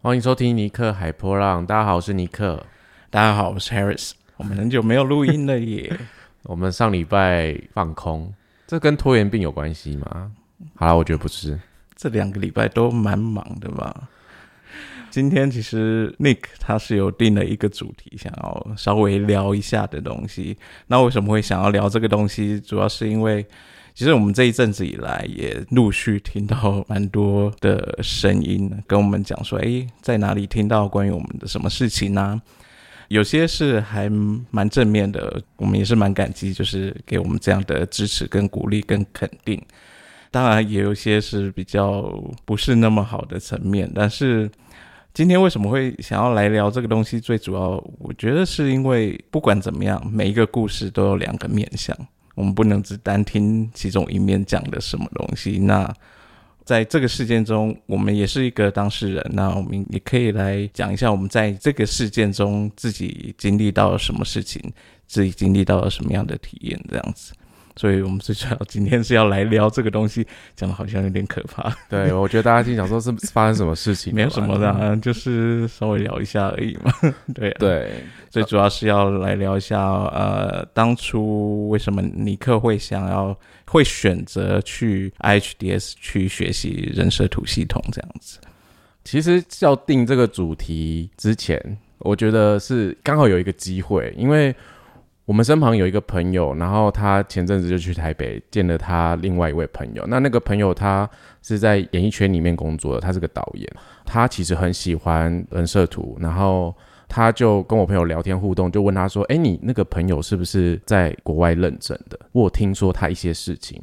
欢迎收听尼克海波浪。大家好，我是尼克。大家好，我是 Harris。我们很久没有录音了耶。我们上礼拜放空，这跟拖延病有关系吗？好了，我觉得不是。这两个礼拜都蛮忙的吧？今天其实 Nick 他是有定了一个主题，想要稍微聊一下的东西。那为什么会想要聊这个东西？主要是因为。其实我们这一阵子以来，也陆续听到蛮多的声音，跟我们讲说，哎，在哪里听到关于我们的什么事情呢？有些是还蛮正面的，我们也是蛮感激，就是给我们这样的支持、跟鼓励、跟肯定。当然，也有些是比较不是那么好的层面。但是今天为什么会想要来聊这个东西？最主要，我觉得是因为不管怎么样，每一个故事都有两个面向。我们不能只单听其中一面讲的什么东西。那在这个事件中，我们也是一个当事人。那我们也可以来讲一下，我们在这个事件中自己经历到了什么事情，自己经历到了什么样的体验，这样子。所以我们最主要今天是要来聊这个东西，讲的好像有点可怕。对，我觉得大家经常说 是发生什么事情，没有什么的，就是稍微聊一下而已嘛。对对，最主要是要来聊一下，呃，当初为什么尼克会想要会选择去 IHDS 去学习人设图系统这样子。其实要定这个主题之前，我觉得是刚好有一个机会，因为。我们身旁有一个朋友，然后他前阵子就去台北见了他另外一位朋友。那那个朋友他是在演艺圈里面工作的，他是个导演。他其实很喜欢人设图，然后他就跟我朋友聊天互动，就问他说：“哎，你那个朋友是不是在国外认证的？我听说他一些事情。”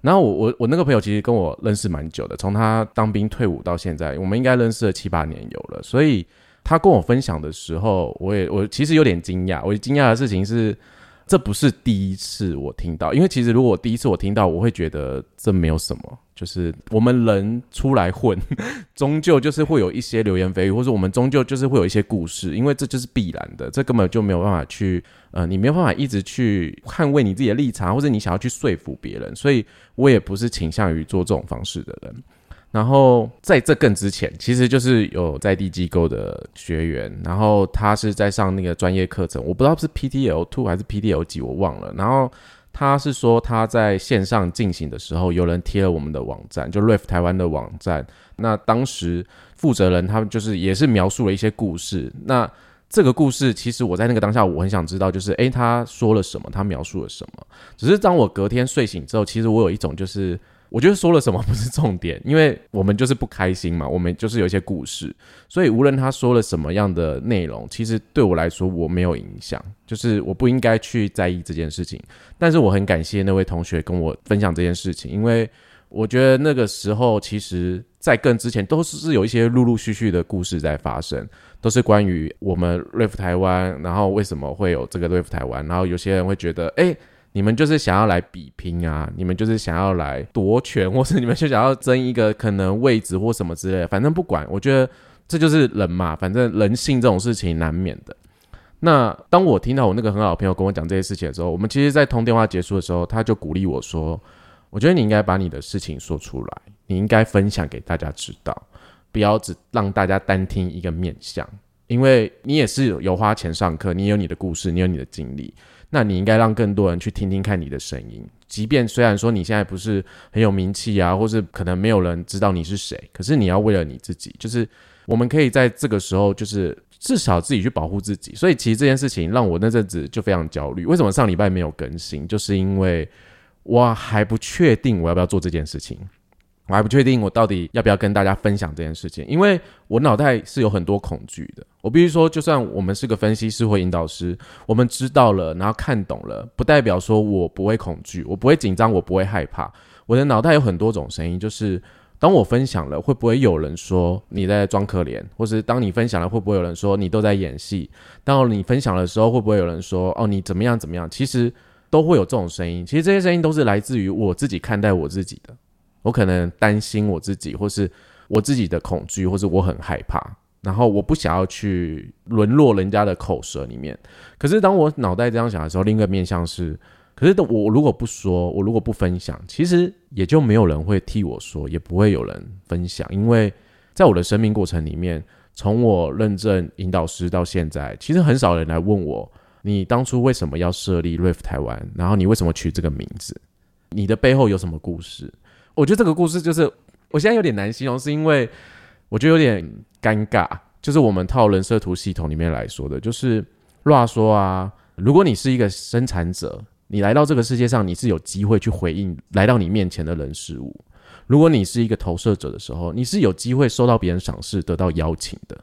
然后我我我那个朋友其实跟我认识蛮久的，从他当兵退伍到现在，我们应该认识了七八年有了，所以。他跟我分享的时候，我也我其实有点惊讶。我惊讶的事情是，这不是第一次我听到。因为其实如果第一次我听到，我会觉得这没有什么。就是我们人出来混，终究就是会有一些流言蜚语，或者我们终究就是会有一些故事。因为这就是必然的，这根本就没有办法去呃，你没有办法一直去捍卫你自己的立场，或者你想要去说服别人。所以我也不是倾向于做这种方式的人。然后在这更之前，其实就是有在地机构的学员，然后他是在上那个专业课程，我不知道是 PTL two 还是 PTL 几，我忘了。然后他是说他在线上进行的时候，有人贴了我们的网站，就 Riff 台湾的网站。那当时负责人他们就是也是描述了一些故事。那这个故事其实我在那个当下，我很想知道，就是诶，他说了什么，他描述了什么。只是当我隔天睡醒之后，其实我有一种就是。我觉得说了什么不是重点，因为我们就是不开心嘛，我们就是有一些故事，所以无论他说了什么样的内容，其实对我来说我没有影响，就是我不应该去在意这件事情。但是我很感谢那位同学跟我分享这件事情，因为我觉得那个时候其实，在更之前都是有一些陆陆续续的故事在发生，都是关于我们 Riff 台湾，然后为什么会有这个 Riff 台湾，然后有些人会觉得，哎。你们就是想要来比拼啊！你们就是想要来夺权，或是你们就想要争一个可能位置或什么之类的。反正不管，我觉得这就是人嘛。反正人性这种事情难免的。那当我听到我那个很好的朋友跟我讲这些事情的时候，我们其实，在通电话结束的时候，他就鼓励我说：“我觉得你应该把你的事情说出来，你应该分享给大家知道，不要只让大家单听一个面相，因为你也是有花钱上课，你有你的故事，你有你的经历。”那你应该让更多人去听听看你的声音，即便虽然说你现在不是很有名气啊，或是可能没有人知道你是谁，可是你要为了你自己，就是我们可以在这个时候，就是至少自己去保护自己。所以其实这件事情让我那阵子就非常焦虑。为什么上礼拜没有更新？就是因为我还不确定我要不要做这件事情。我还不确定我到底要不要跟大家分享这件事情，因为我脑袋是有很多恐惧的。我必须说，就算我们是个分析师或引导师，我们知道了，然后看懂了，不代表说我不会恐惧，我不会紧张，我不会害怕。我的脑袋有很多种声音，就是当我分享了，会不会有人说你在装可怜，或是当你分享了，会不会有人说你都在演戏？当你分享的时候，会不会有人说哦你怎么样怎么样？其实都会有这种声音。其实这些声音都是来自于我自己看待我自己的。我可能担心我自己，或是我自己的恐惧，或是我很害怕，然后我不想要去沦落人家的口舌里面。可是当我脑袋这样想的时候，另一个面向是，可是我如果不说，我如果不分享，其实也就没有人会替我说，也不会有人分享，因为在我的生命过程里面，从我认证引导师到现在，其实很少人来问我，你当初为什么要设立 RIF 台湾，然后你为什么取这个名字，你的背后有什么故事？我觉得这个故事就是我现在有点难形容，是因为我觉得有点尴尬。就是我们套人设图系统里面来说的，就是乱说啊，如果你是一个生产者，你来到这个世界上，你是有机会去回应来到你面前的人事物。如果你是一个投射者的时候，你是有机会受到别人赏识、得到邀请的。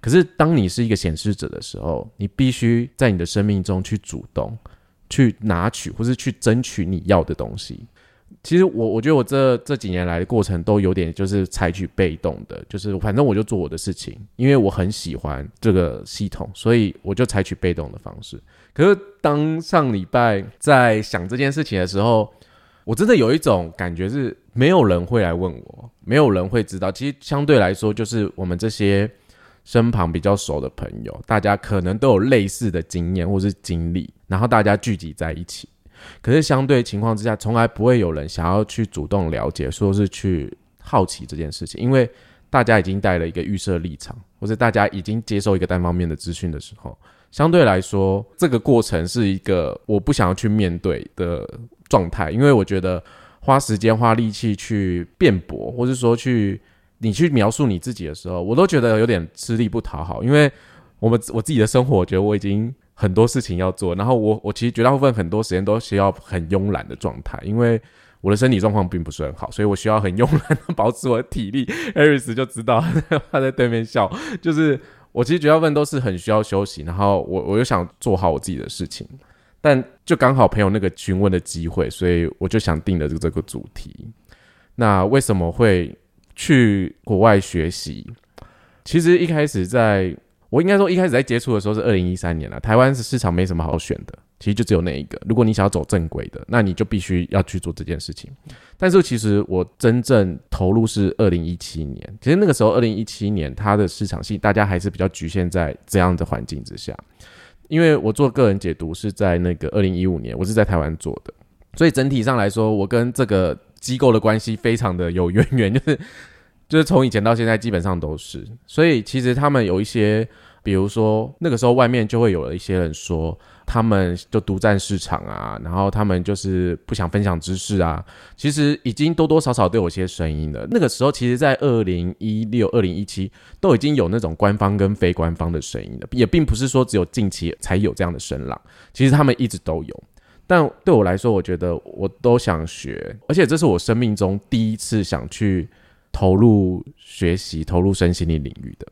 可是，当你是一个显示者的时候，你必须在你的生命中去主动、去拿取或是去争取你要的东西。其实，我我觉得我这这几年来的过程都有点就是采取被动的，就是反正我就做我的事情，因为我很喜欢这个系统，所以我就采取被动的方式。可是，当上礼拜在想这件事情的时候，我真的有一种感觉是，没有人会来问我，没有人会知道。其实相对来说，就是我们这些身旁比较熟的朋友，大家可能都有类似的经验或是经历，然后大家聚集在一起。可是相对情况之下，从来不会有人想要去主动了解，说是去好奇这件事情，因为大家已经带了一个预设立场，或者大家已经接受一个单方面的资讯的时候，相对来说，这个过程是一个我不想要去面对的。状态，因为我觉得花时间花力气去辩驳，或者说去你去描述你自己的时候，我都觉得有点吃力不讨好。因为我们我自己的生活，我觉得我已经很多事情要做，然后我我其实绝大部分很多时间都需要很慵懒的状态，因为我的身体状况并不是很好，所以我需要很慵懒的保持我的体力。艾瑞斯就知道他在对面笑，就是我其实绝大部分都是很需要休息，然后我我又想做好我自己的事情。但就刚好朋友那个询问的机会，所以我就想定了这这个主题。那为什么会去国外学习？其实一开始在我应该说一开始在接触的时候是二零一三年了。台湾市场没什么好选的，其实就只有那一个。如果你想要走正轨的，那你就必须要去做这件事情。但是其实我真正投入是二零一七年。其实那个时候二零一七年它的市场性大家还是比较局限在这样的环境之下。因为我做个人解读是在那个二零一五年，我是在台湾做的，所以整体上来说，我跟这个机构的关系非常的有渊源，就是就是从以前到现在基本上都是，所以其实他们有一些，比如说那个时候外面就会有一些人说。他们就独占市场啊，然后他们就是不想分享知识啊。其实已经多多少少都有些声音了。那个时候，其实，在二零一六、二零一七都已经有那种官方跟非官方的声音了，也并不是说只有近期才有这样的声浪。其实他们一直都有。但对我来说，我觉得我都想学，而且这是我生命中第一次想去投入学习、投入身心灵领域的。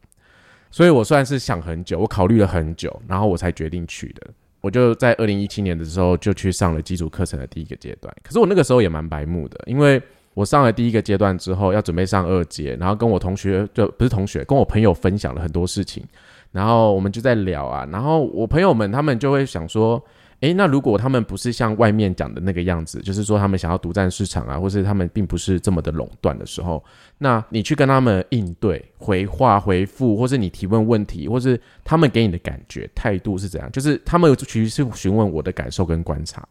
所以我算是想很久，我考虑了很久，然后我才决定去的。我就在二零一七年的时候就去上了基础课程的第一个阶段，可是我那个时候也蛮白目的，因为我上了第一个阶段之后要准备上二阶，然后跟我同学就不是同学，跟我朋友分享了很多事情，然后我们就在聊啊，然后我朋友们他们就会想说。诶，那如果他们不是像外面讲的那个样子，就是说他们想要独占市场啊，或是他们并不是这么的垄断的时候，那你去跟他们应对、回话、回复，或是你提问问题，或是他们给你的感觉、态度是怎样？就是他们其实是询问我的感受跟观察。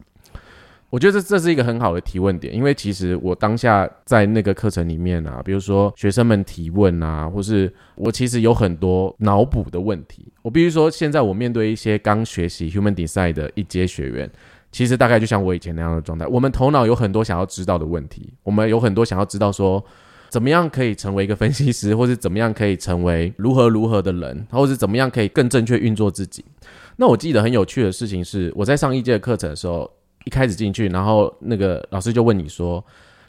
我觉得这这是一个很好的提问点，因为其实我当下在那个课程里面啊，比如说学生们提问啊，或是我其实有很多脑补的问题。我必须说，现在我面对一些刚学习 Human Design 的一阶学员，其实大概就像我以前那样的状态。我们头脑有很多想要知道的问题，我们有很多想要知道说，怎么样可以成为一个分析师，或是怎么样可以成为如何如何的人，或是怎么样可以更正确运作自己。那我记得很有趣的事情是，我在上一届课程的时候。一开始进去，然后那个老师就问你说，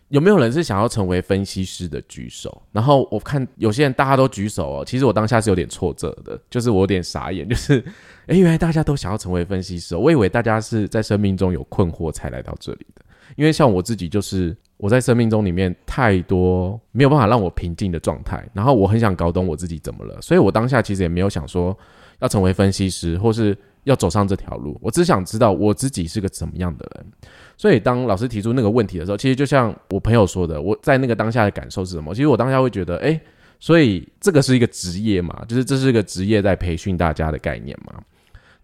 有没有人是想要成为分析师的举手？然后我看有些人大家都举手哦，其实我当下是有点挫折的，就是我有点傻眼，就是诶，原来大家都想要成为分析师，我以为大家是在生命中有困惑才来到这里的，因为像我自己就是我在生命中里面太多没有办法让我平静的状态，然后我很想搞懂我自己怎么了，所以我当下其实也没有想说要成为分析师，或是。要走上这条路，我只想知道我自己是个怎么样的人。所以当老师提出那个问题的时候，其实就像我朋友说的，我在那个当下的感受是什么？其实我当下会觉得，哎，所以这个是一个职业嘛，就是这是一个职业在培训大家的概念嘛。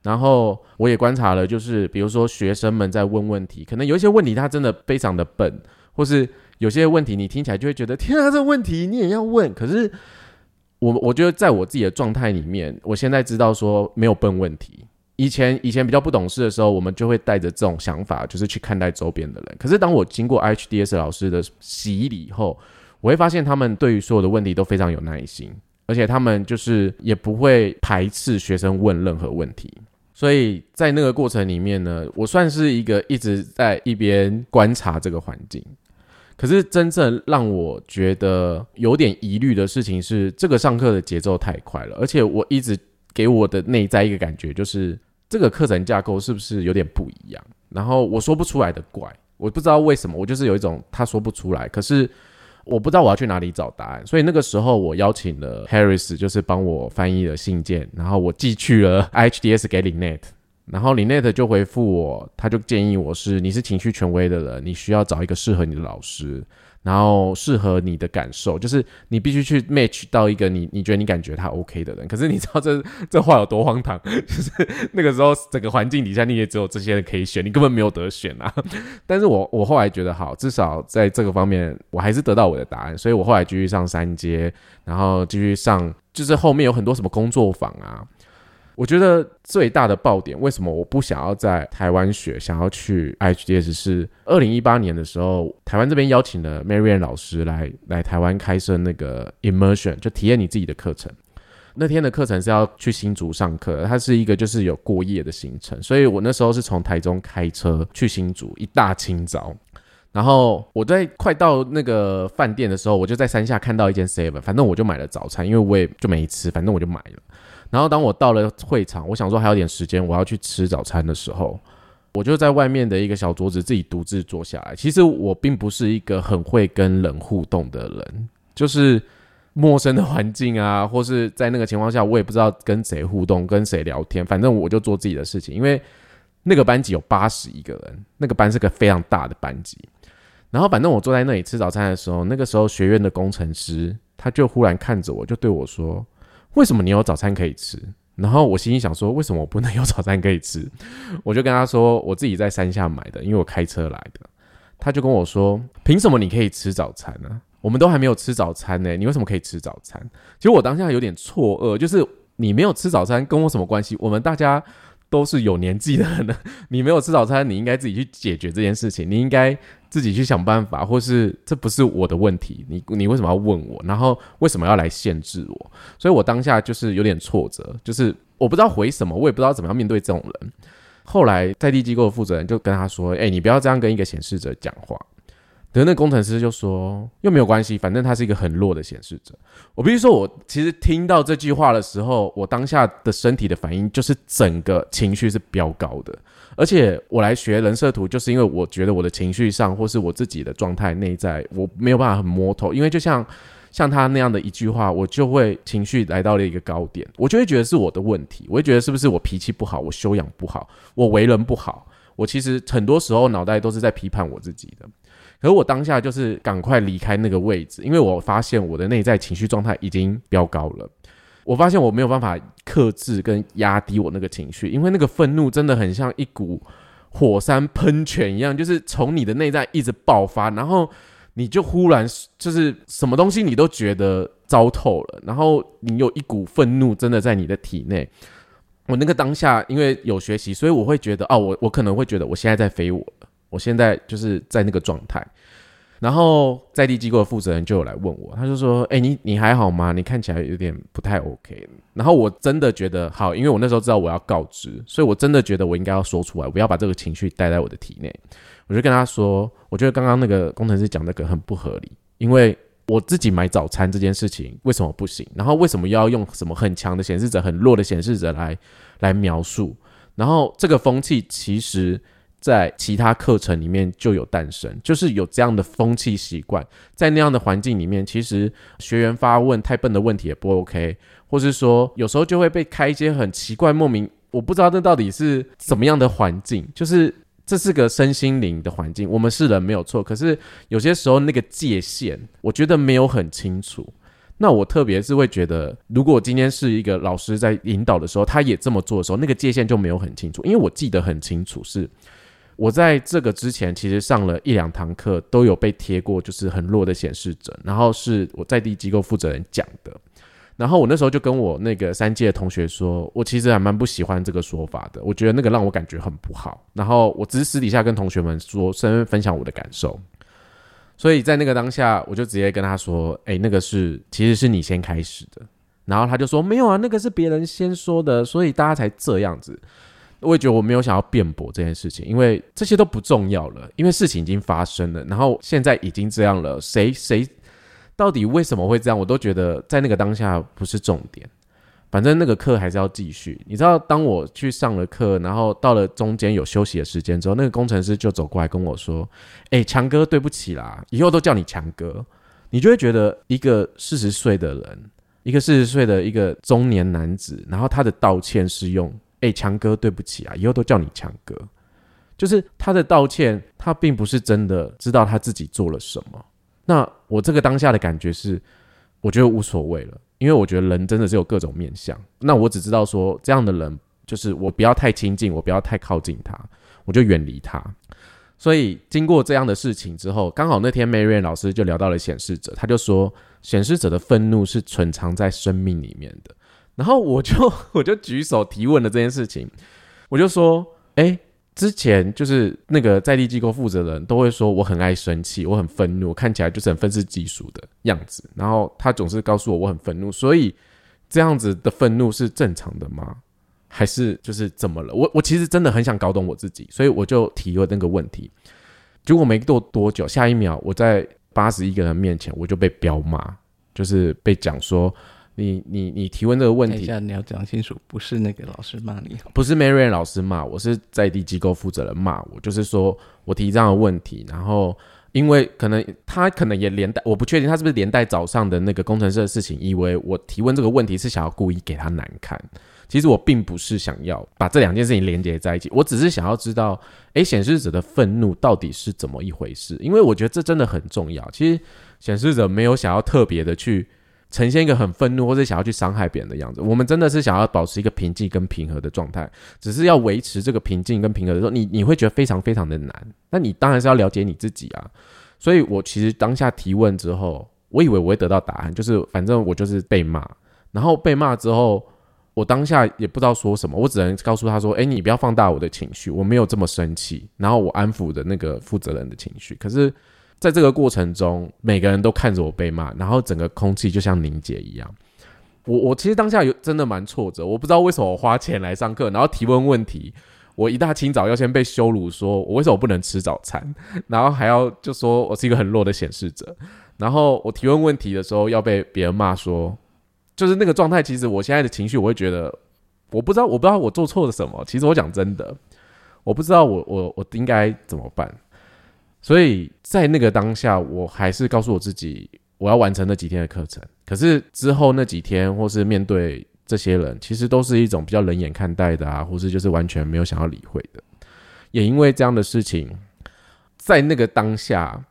然后我也观察了，就是比如说学生们在问问题，可能有一些问题他真的非常的笨，或是有些问题你听起来就会觉得，天啊，这问题你也要问？可是我我觉得在我自己的状态里面，我现在知道说没有笨问题。以前以前比较不懂事的时候，我们就会带着这种想法，就是去看待周边的人。可是当我经过 HDS 老师的洗礼后，我会发现他们对于所有的问题都非常有耐心，而且他们就是也不会排斥学生问任何问题。所以在那个过程里面呢，我算是一个一直在一边观察这个环境。可是真正让我觉得有点疑虑的事情是，这个上课的节奏太快了，而且我一直给我的内在一个感觉就是，这个课程架构是不是有点不一样？然后我说不出来的怪，我不知道为什么，我就是有一种他说不出来，可是我不知道我要去哪里找答案。所以那个时候我邀请了 Harris，就是帮我翻译了信件，然后我寄去了 HDS 给 Linet。然后 Linet 就回复我，他就建议我是你是情绪权威的人，你需要找一个适合你的老师，然后适合你的感受，就是你必须去 match 到一个你你觉得你感觉他 OK 的人。可是你知道这这话有多荒唐？就是那个时候整个环境底下你也只有这些人可以选，你根本没有得选啊。但是我我后来觉得好，至少在这个方面我还是得到我的答案，所以我后来继续上三阶，然后继续上，就是后面有很多什么工作坊啊。我觉得最大的爆点，为什么我不想要在台湾学，想要去 HDS？是二零一八年的时候，台湾这边邀请了 Marian 老师来来台湾开设那个 Immersion，就体验你自己的课程。那天的课程是要去新竹上课，它是一个就是有过夜的行程，所以我那时候是从台中开车去新竹，一大清早，然后我在快到那个饭店的时候，我就在山下看到一间 Seven，反正我就买了早餐，因为我也就没吃，反正我就买了。然后当我到了会场，我想说还有点时间，我要去吃早餐的时候，我就在外面的一个小桌子自己独自坐下来。其实我并不是一个很会跟人互动的人，就是陌生的环境啊，或是在那个情况下，我也不知道跟谁互动、跟谁聊天。反正我就做自己的事情，因为那个班级有八十一个人，那个班是个非常大的班级。然后反正我坐在那里吃早餐的时候，那个时候学院的工程师他就忽然看着我，就对我说。为什么你有早餐可以吃？然后我心里想说，为什么我不能有早餐可以吃？我就跟他说，我自己在山下买的，因为我开车来的。他就跟我说，凭什么你可以吃早餐呢？我们都还没有吃早餐呢，你为什么可以吃早餐？其实我当下有点错愕，就是你没有吃早餐跟我什么关系？我们大家。都是有年纪的人，你没有吃早餐，你应该自己去解决这件事情，你应该自己去想办法，或是这不是我的问题，你你为什么要问我？然后为什么要来限制我？所以我当下就是有点挫折，就是我不知道回什么，我也不知道怎么样面对这种人。后来在地机构的负责人就跟他说：“哎，你不要这样跟一个显示者讲话。”可是那工程师就说又没有关系，反正他是一个很弱的显示者。我必须说，我其实听到这句话的时候，我当下的身体的反应就是整个情绪是飙高的。而且我来学人设图，就是因为我觉得我的情绪上或是我自己的状态内在，我没有办法很摸透。因为就像像他那样的一句话，我就会情绪来到了一个高点，我就会觉得是我的问题，我会觉得是不是我脾气不好，我修养不好，我为人不好。我其实很多时候脑袋都是在批判我自己的。可是我当下就是赶快离开那个位置，因为我发现我的内在情绪状态已经飙高了。我发现我没有办法克制跟压低我那个情绪，因为那个愤怒真的很像一股火山喷泉一样，就是从你的内在一直爆发，然后你就忽然就是什么东西你都觉得糟透了，然后你有一股愤怒真的在你的体内。我那个当下因为有学习，所以我会觉得哦，我我可能会觉得我现在在飞我。我现在就是在那个状态，然后在地机构的负责人就有来问我，他就说：“哎，你你还好吗？你看起来有点不太 OK。”然后我真的觉得好，因为我那时候知道我要告知，所以我真的觉得我应该要说出来，不要把这个情绪带在我的体内。我就跟他说：“我觉得刚刚那个工程师讲那个很不合理，因为我自己买早餐这件事情为什么不行？然后为什么要用什么很强的显示者、很弱的显示者来来描述？然后这个风气其实……”在其他课程里面就有诞生，就是有这样的风气习惯，在那样的环境里面，其实学员发问太笨的问题也不 OK，或是说有时候就会被开一些很奇怪、莫名，我不知道这到底是怎么样的环境，就是这是个身心灵的环境，我们是人没有错，可是有些时候那个界限，我觉得没有很清楚。那我特别是会觉得，如果今天是一个老师在引导的时候，他也这么做的时候，那个界限就没有很清楚，因为我记得很清楚是。我在这个之前，其实上了一两堂课，都有被贴过，就是很弱的显示者。然后是我在地机构负责人讲的。然后我那时候就跟我那个三届的同学说，我其实还蛮不喜欢这个说法的，我觉得那个让我感觉很不好。然后我只是私底下跟同学们说，顺便分享我的感受。所以在那个当下，我就直接跟他说：“哎，那个是其实是你先开始的。”然后他就说：“没有啊，那个是别人先说的，所以大家才这样子。”我也觉得我没有想要辩驳这件事情，因为这些都不重要了，因为事情已经发生了，然后现在已经这样了，谁谁。到底为什么会这样？我都觉得在那个当下不是重点，反正那个课还是要继续。你知道，当我去上了课，然后到了中间有休息的时间之后，那个工程师就走过来跟我说：“哎，强哥，对不起啦，以后都叫你强哥。”你就会觉得一个四十岁的人，一个四十岁的一个中年男子，然后他的道歉是用：“哎，强哥，对不起啊，以后都叫你强哥。”就是他的道歉，他并不是真的知道他自己做了什么。那我这个当下的感觉是，我觉得无所谓了，因为我觉得人真的是有各种面相。那我只知道说，这样的人就是我不要太亲近，我不要太靠近他，我就远离他。所以经过这样的事情之后，刚好那天 Marian 老师就聊到了显示者，他就说显示者的愤怒是存藏在生命里面的。然后我就 我就举手提问了这件事情，我就说，哎。之前就是那个在地机构负责人都会说我很爱生气，我很愤怒，看起来就是很愤世嫉俗的样子。然后他总是告诉我我很愤怒，所以这样子的愤怒是正常的吗？还是就是怎么了？我我其实真的很想搞懂我自己，所以我就提了那个问题。结果没过多久，下一秒我在八十一个人面前我就被彪骂，就是被讲说。你你你提问这个问题，一下你要讲清楚，不是那个老师骂你，不是 Marian 老师骂我，是在地机构负责人骂我，就是说我提这样的问题，然后因为可能他可能也连带，我不确定他是不是连带早上的那个工程师的事情，以为我提问这个问题是想要故意给他难看，其实我并不是想要把这两件事情连接在一起，我只是想要知道，诶，显示者的愤怒到底是怎么一回事？因为我觉得这真的很重要。其实显示者没有想要特别的去。呈现一个很愤怒或者想要去伤害别人的样子，我们真的是想要保持一个平静跟平和的状态，只是要维持这个平静跟平和的时候，你你会觉得非常非常的难。那你当然是要了解你自己啊。所以我其实当下提问之后，我以为我会得到答案，就是反正我就是被骂，然后被骂之后，我当下也不知道说什么，我只能告诉他说：“哎，你不要放大我的情绪，我没有这么生气。”然后我安抚的那个负责人的情绪，可是。在这个过程中，每个人都看着我被骂，然后整个空气就像凝结一样。我我其实当下有真的蛮挫折，我不知道为什么我花钱来上课，然后提问问题，我一大清早要先被羞辱，说我为什么不能吃早餐，然后还要就说我是一个很弱的显示者，然后我提问问题的时候要被别人骂，说就是那个状态。其实我现在的情绪，我会觉得我不知道，我不知道我做错了什么。其实我讲真的，我不知道我我我应该怎么办。所以在那个当下，我还是告诉我自己，我要完成那几天的课程。可是之后那几天，或是面对这些人，其实都是一种比较冷眼看待的啊，或是就是完全没有想要理会的。也因为这样的事情，在那个当下，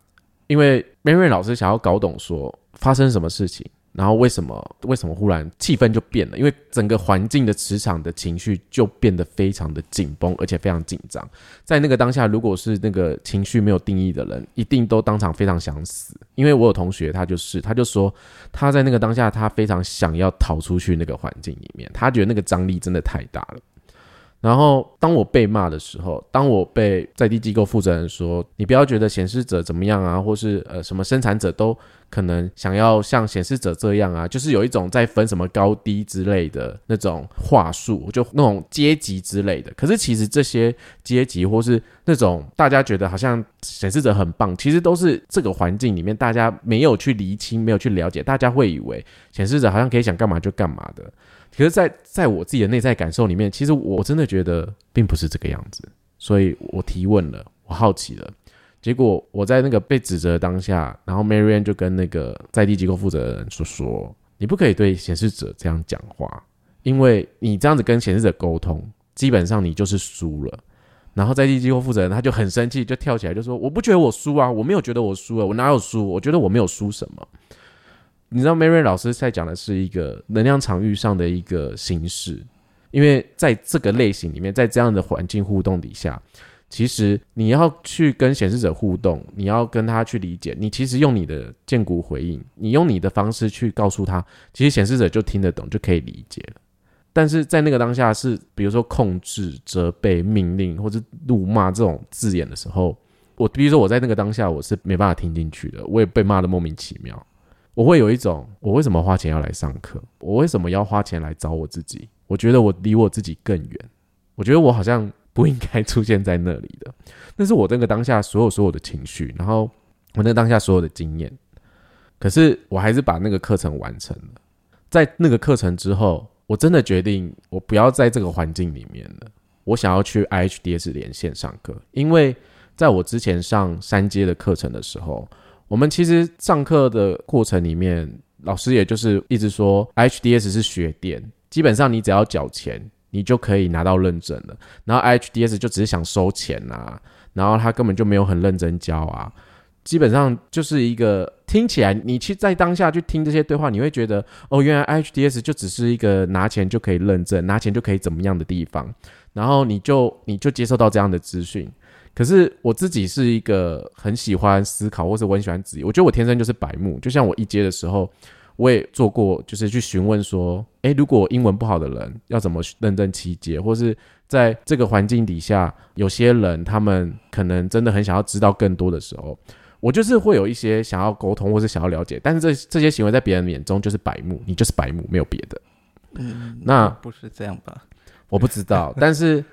因为 Mary 老师想要搞懂说发生什么事情。然后为什么为什么忽然气氛就变了？因为整个环境的磁场的情绪就变得非常的紧绷，而且非常紧张。在那个当下，如果是那个情绪没有定义的人，一定都当场非常想死。因为我有同学，他就是他就说他在那个当下，他非常想要逃出去那个环境里面，他觉得那个张力真的太大了。然后，当我被骂的时候，当我被在地机构负责人说“你不要觉得显示者怎么样啊，或是呃什么生产者都可能想要像显示者这样啊”，就是有一种在分什么高低之类的那种话术，就那种阶级之类的。可是其实这些阶级或是那种大家觉得好像显示者很棒，其实都是这个环境里面大家没有去厘清、没有去了解，大家会以为显示者好像可以想干嘛就干嘛的。可是，在在我自己的内在感受里面，其实我真的觉得并不是这个样子，所以我提问了，我好奇了，结果我在那个被指责当下，然后 Marian 就跟那个在地机构负责人说：“说你不可以对显示者这样讲话，因为你这样子跟显示者沟通，基本上你就是输了。”然后在地机构负责人他就很生气，就跳起来就说：“我不觉得我输啊，我没有觉得我输了，我哪有输？我觉得我没有输什么。”你知道，Mary 老师在讲的是一个能量场域上的一个形式，因为在这个类型里面，在这样的环境互动底下，其实你要去跟显示者互动，你要跟他去理解，你其实用你的建骨回应，你用你的方式去告诉他，其实显示者就听得懂，就可以理解了。但是在那个当下是，比如说控制、责备、命令或者怒骂这种字眼的时候，我比如说我在那个当下我是没办法听进去的，我也被骂的莫名其妙。我会有一种，我为什么花钱要来上课？我为什么要花钱来找我自己？我觉得我离我自己更远。我觉得我好像不应该出现在那里的。那是我那个当下所有所有的情绪，然后我那当下所有的经验。可是我还是把那个课程完成了。在那个课程之后，我真的决定我不要在这个环境里面了。我想要去 IHDS 连线上课，因为在我之前上三阶的课程的时候。我们其实上课的过程里面，老师也就是一直说，HDS 是学电，基本上你只要缴钱，你就可以拿到认证了。然后 HDS 就只是想收钱啊，然后他根本就没有很认真教啊，基本上就是一个听起来，你去在当下去听这些对话，你会觉得，哦，原来 HDS 就只是一个拿钱就可以认证，拿钱就可以怎么样的地方，然后你就你就接受到这样的资讯。可是我自己是一个很喜欢思考，或是我很喜欢质疑。我觉得我天生就是白目，就像我一阶的时候，我也做过，就是去询问说，诶，如果英文不好的人要怎么认证七阶，或是在这个环境底下，有些人他们可能真的很想要知道更多的时候，我就是会有一些想要沟通，或是想要了解，但是这这些行为在别人眼中就是白目，你就是白目，没有别的。嗯，那不是这样吧？我不知道，但是。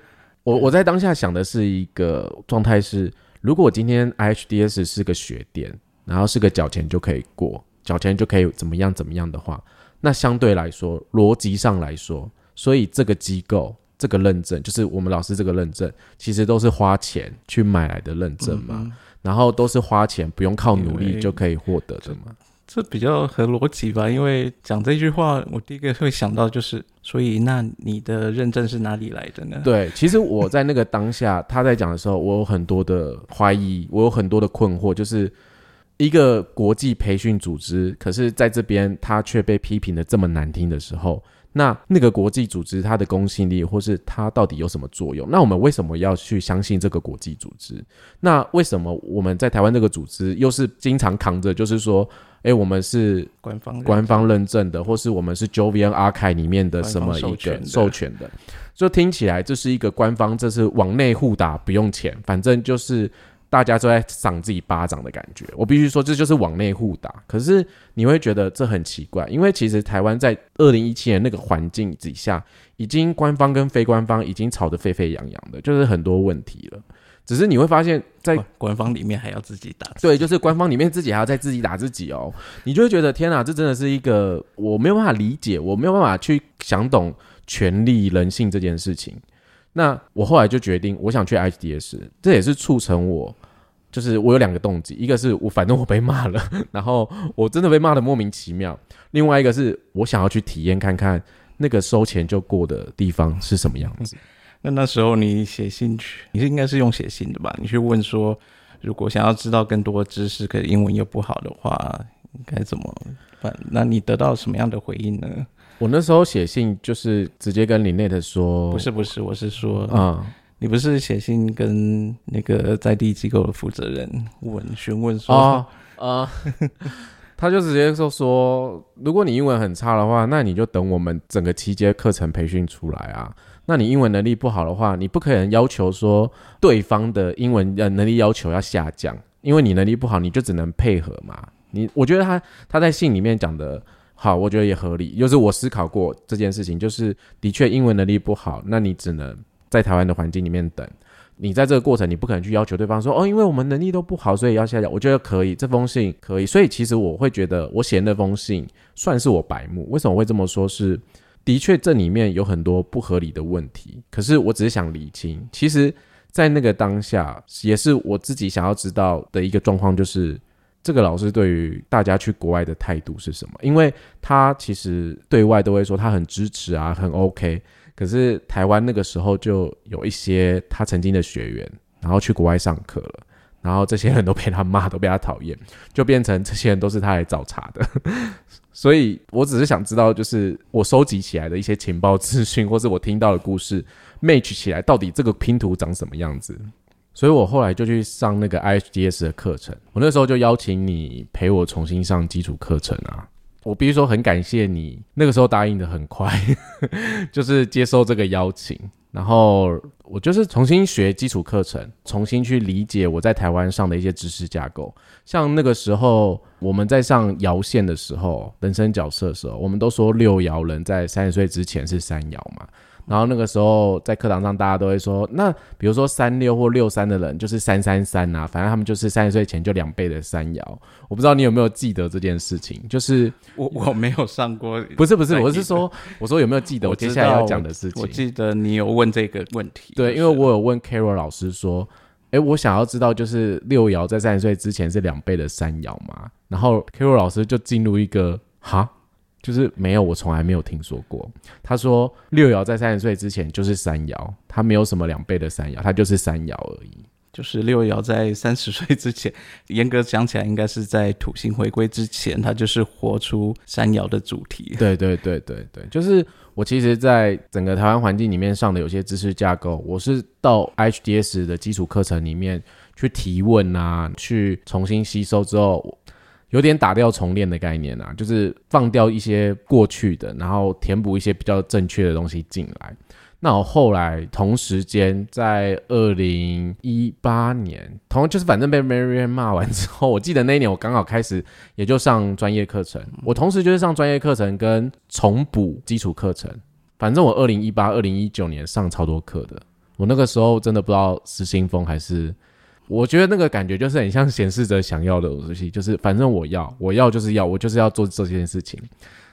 我我在当下想的是一个状态是，如果我今天 IHDS 是个学点，然后是个缴钱就可以过，缴钱就可以怎么样怎么样的话，那相对来说逻辑上来说，所以这个机构这个认证，就是我们老师这个认证，其实都是花钱去买来的认证嘛，然后都是花钱不用靠努力就可以获得的嘛。这比较合逻辑吧，因为讲这句话，我第一个会想到就是，所以那你的认证是哪里来的呢？对，其实我在那个当下他在讲的时候，我有很多的怀疑，我有很多的困惑，就是一个国际培训组织，可是在这边他却被批评的这么难听的时候。那那个国际组织它的公信力，或是它到底有什么作用？那我们为什么要去相信这个国际组织？那为什么我们在台湾这个组织又是经常扛着，就是说，哎，我们是官方官方认证的，或是我们是 Jovian Archive 里面的什么一个授权的？就听起来这是一个官方，这是往内互打，不用钱，反正就是。大家都在赏自己巴掌的感觉，我必须说，这就是往内互打。可是你会觉得这很奇怪，因为其实台湾在二零一七年那个环境底下，已经官方跟非官方已经吵得沸沸扬扬的，就是很多问题了。只是你会发现，在官方里面还要自己打，对，就是官方里面自己还要再自己打自己哦。你就会觉得天哪，这真的是一个我没有办法理解，我没有办法去想懂权力人性这件事情。那我后来就决定，我想去 HDS，这也是促成我，就是我有两个动机，一个是我反正我被骂了，然后我真的被骂的莫名其妙；另外一个是我想要去体验看看那个收钱就过的地方是什么样子。那那时候你写信去，你是应该是用写信的吧？你去问说，如果想要知道更多知识，可是英文又不好的话，该怎么办？那你得到什么样的回应呢？我那时候写信就是直接跟林内特说，不是不是，我是说，啊，你不是写信跟那个在地机构的负责人问询问说，啊，他就直接说说，如果你英文很差的话，那你就等我们整个期间课程培训出来啊。那你英文能力不好的话，你不可能要求说对方的英文呃能力要求要下降，因为你能力不好，你就只能配合嘛。你我觉得他他在信里面讲的。好，我觉得也合理。就是我思考过这件事情，就是的确英文能力不好，那你只能在台湾的环境里面等。你在这个过程，你不可能去要求对方说，哦，因为我们能力都不好，所以要下降。我觉得可以，这封信可以。所以其实我会觉得，我写那封信算是我白目。为什么会这么说？是的确这里面有很多不合理的问题。可是我只是想理清，其实，在那个当下，也是我自己想要知道的一个状况，就是。这个老师对于大家去国外的态度是什么？因为他其实对外都会说他很支持啊，很 OK。可是台湾那个时候就有一些他曾经的学员，然后去国外上课了，然后这些人都被他骂，都被他讨厌，就变成这些人都是他来找茬的。所以我只是想知道，就是我收集起来的一些情报资讯，或是我听到的故事，match 起来到底这个拼图长什么样子。所以我后来就去上那个 IHDS 的课程。我那时候就邀请你陪我重新上基础课程啊。我必须说很感谢你，那个时候答应的很快，就是接受这个邀请。然后我就是重新学基础课程，重新去理解我在台湾上的一些知识架构。像那个时候我们在上爻线的时候，人生角色的时候，我们都说六爻人在三十岁之前是三爻嘛。然后那个时候在课堂上，大家都会说，那比如说三六或六三的人就是三三三啊，反正他们就是三十岁前就两倍的三爻。我不知道你有没有记得这件事情，就是我我没有上过，不是不是，我是说，我说有没有记得我接下来要讲的事情？我记得你有问这个问题，对，因为我有问 Carol 老师说，哎，我想要知道就是六爻在三十岁之前是两倍的三爻嘛？然后 Carol 老师就进入一个哈。就是没有，我从来没有听说过。他说六爻在三十岁之前就是三爻，他没有什么两倍的三爻，他就是三爻而已。就是六爻在三十岁之前，严格讲起来，应该是在土星回归之前，他就是活出三爻的主题。对对对对对，就是我其实，在整个台湾环境里面上的有些知识架构，我是到 HDS 的基础课程里面去提问啊，去重新吸收之后。有点打掉重练的概念啊，就是放掉一些过去的，然后填补一些比较正确的东西进来。那我后来同时间在二零一八年，同就是反正被 Marian 骂完之后，我记得那一年我刚好开始也就上专业课程，我同时就是上专业课程跟重补基础课程。反正我二零一八、二零一九年上超多课的，我那个时候真的不知道失心疯还是。我觉得那个感觉就是很像显示者想要的东西，就是反正我要，我要就是要，我就是要做这件事情，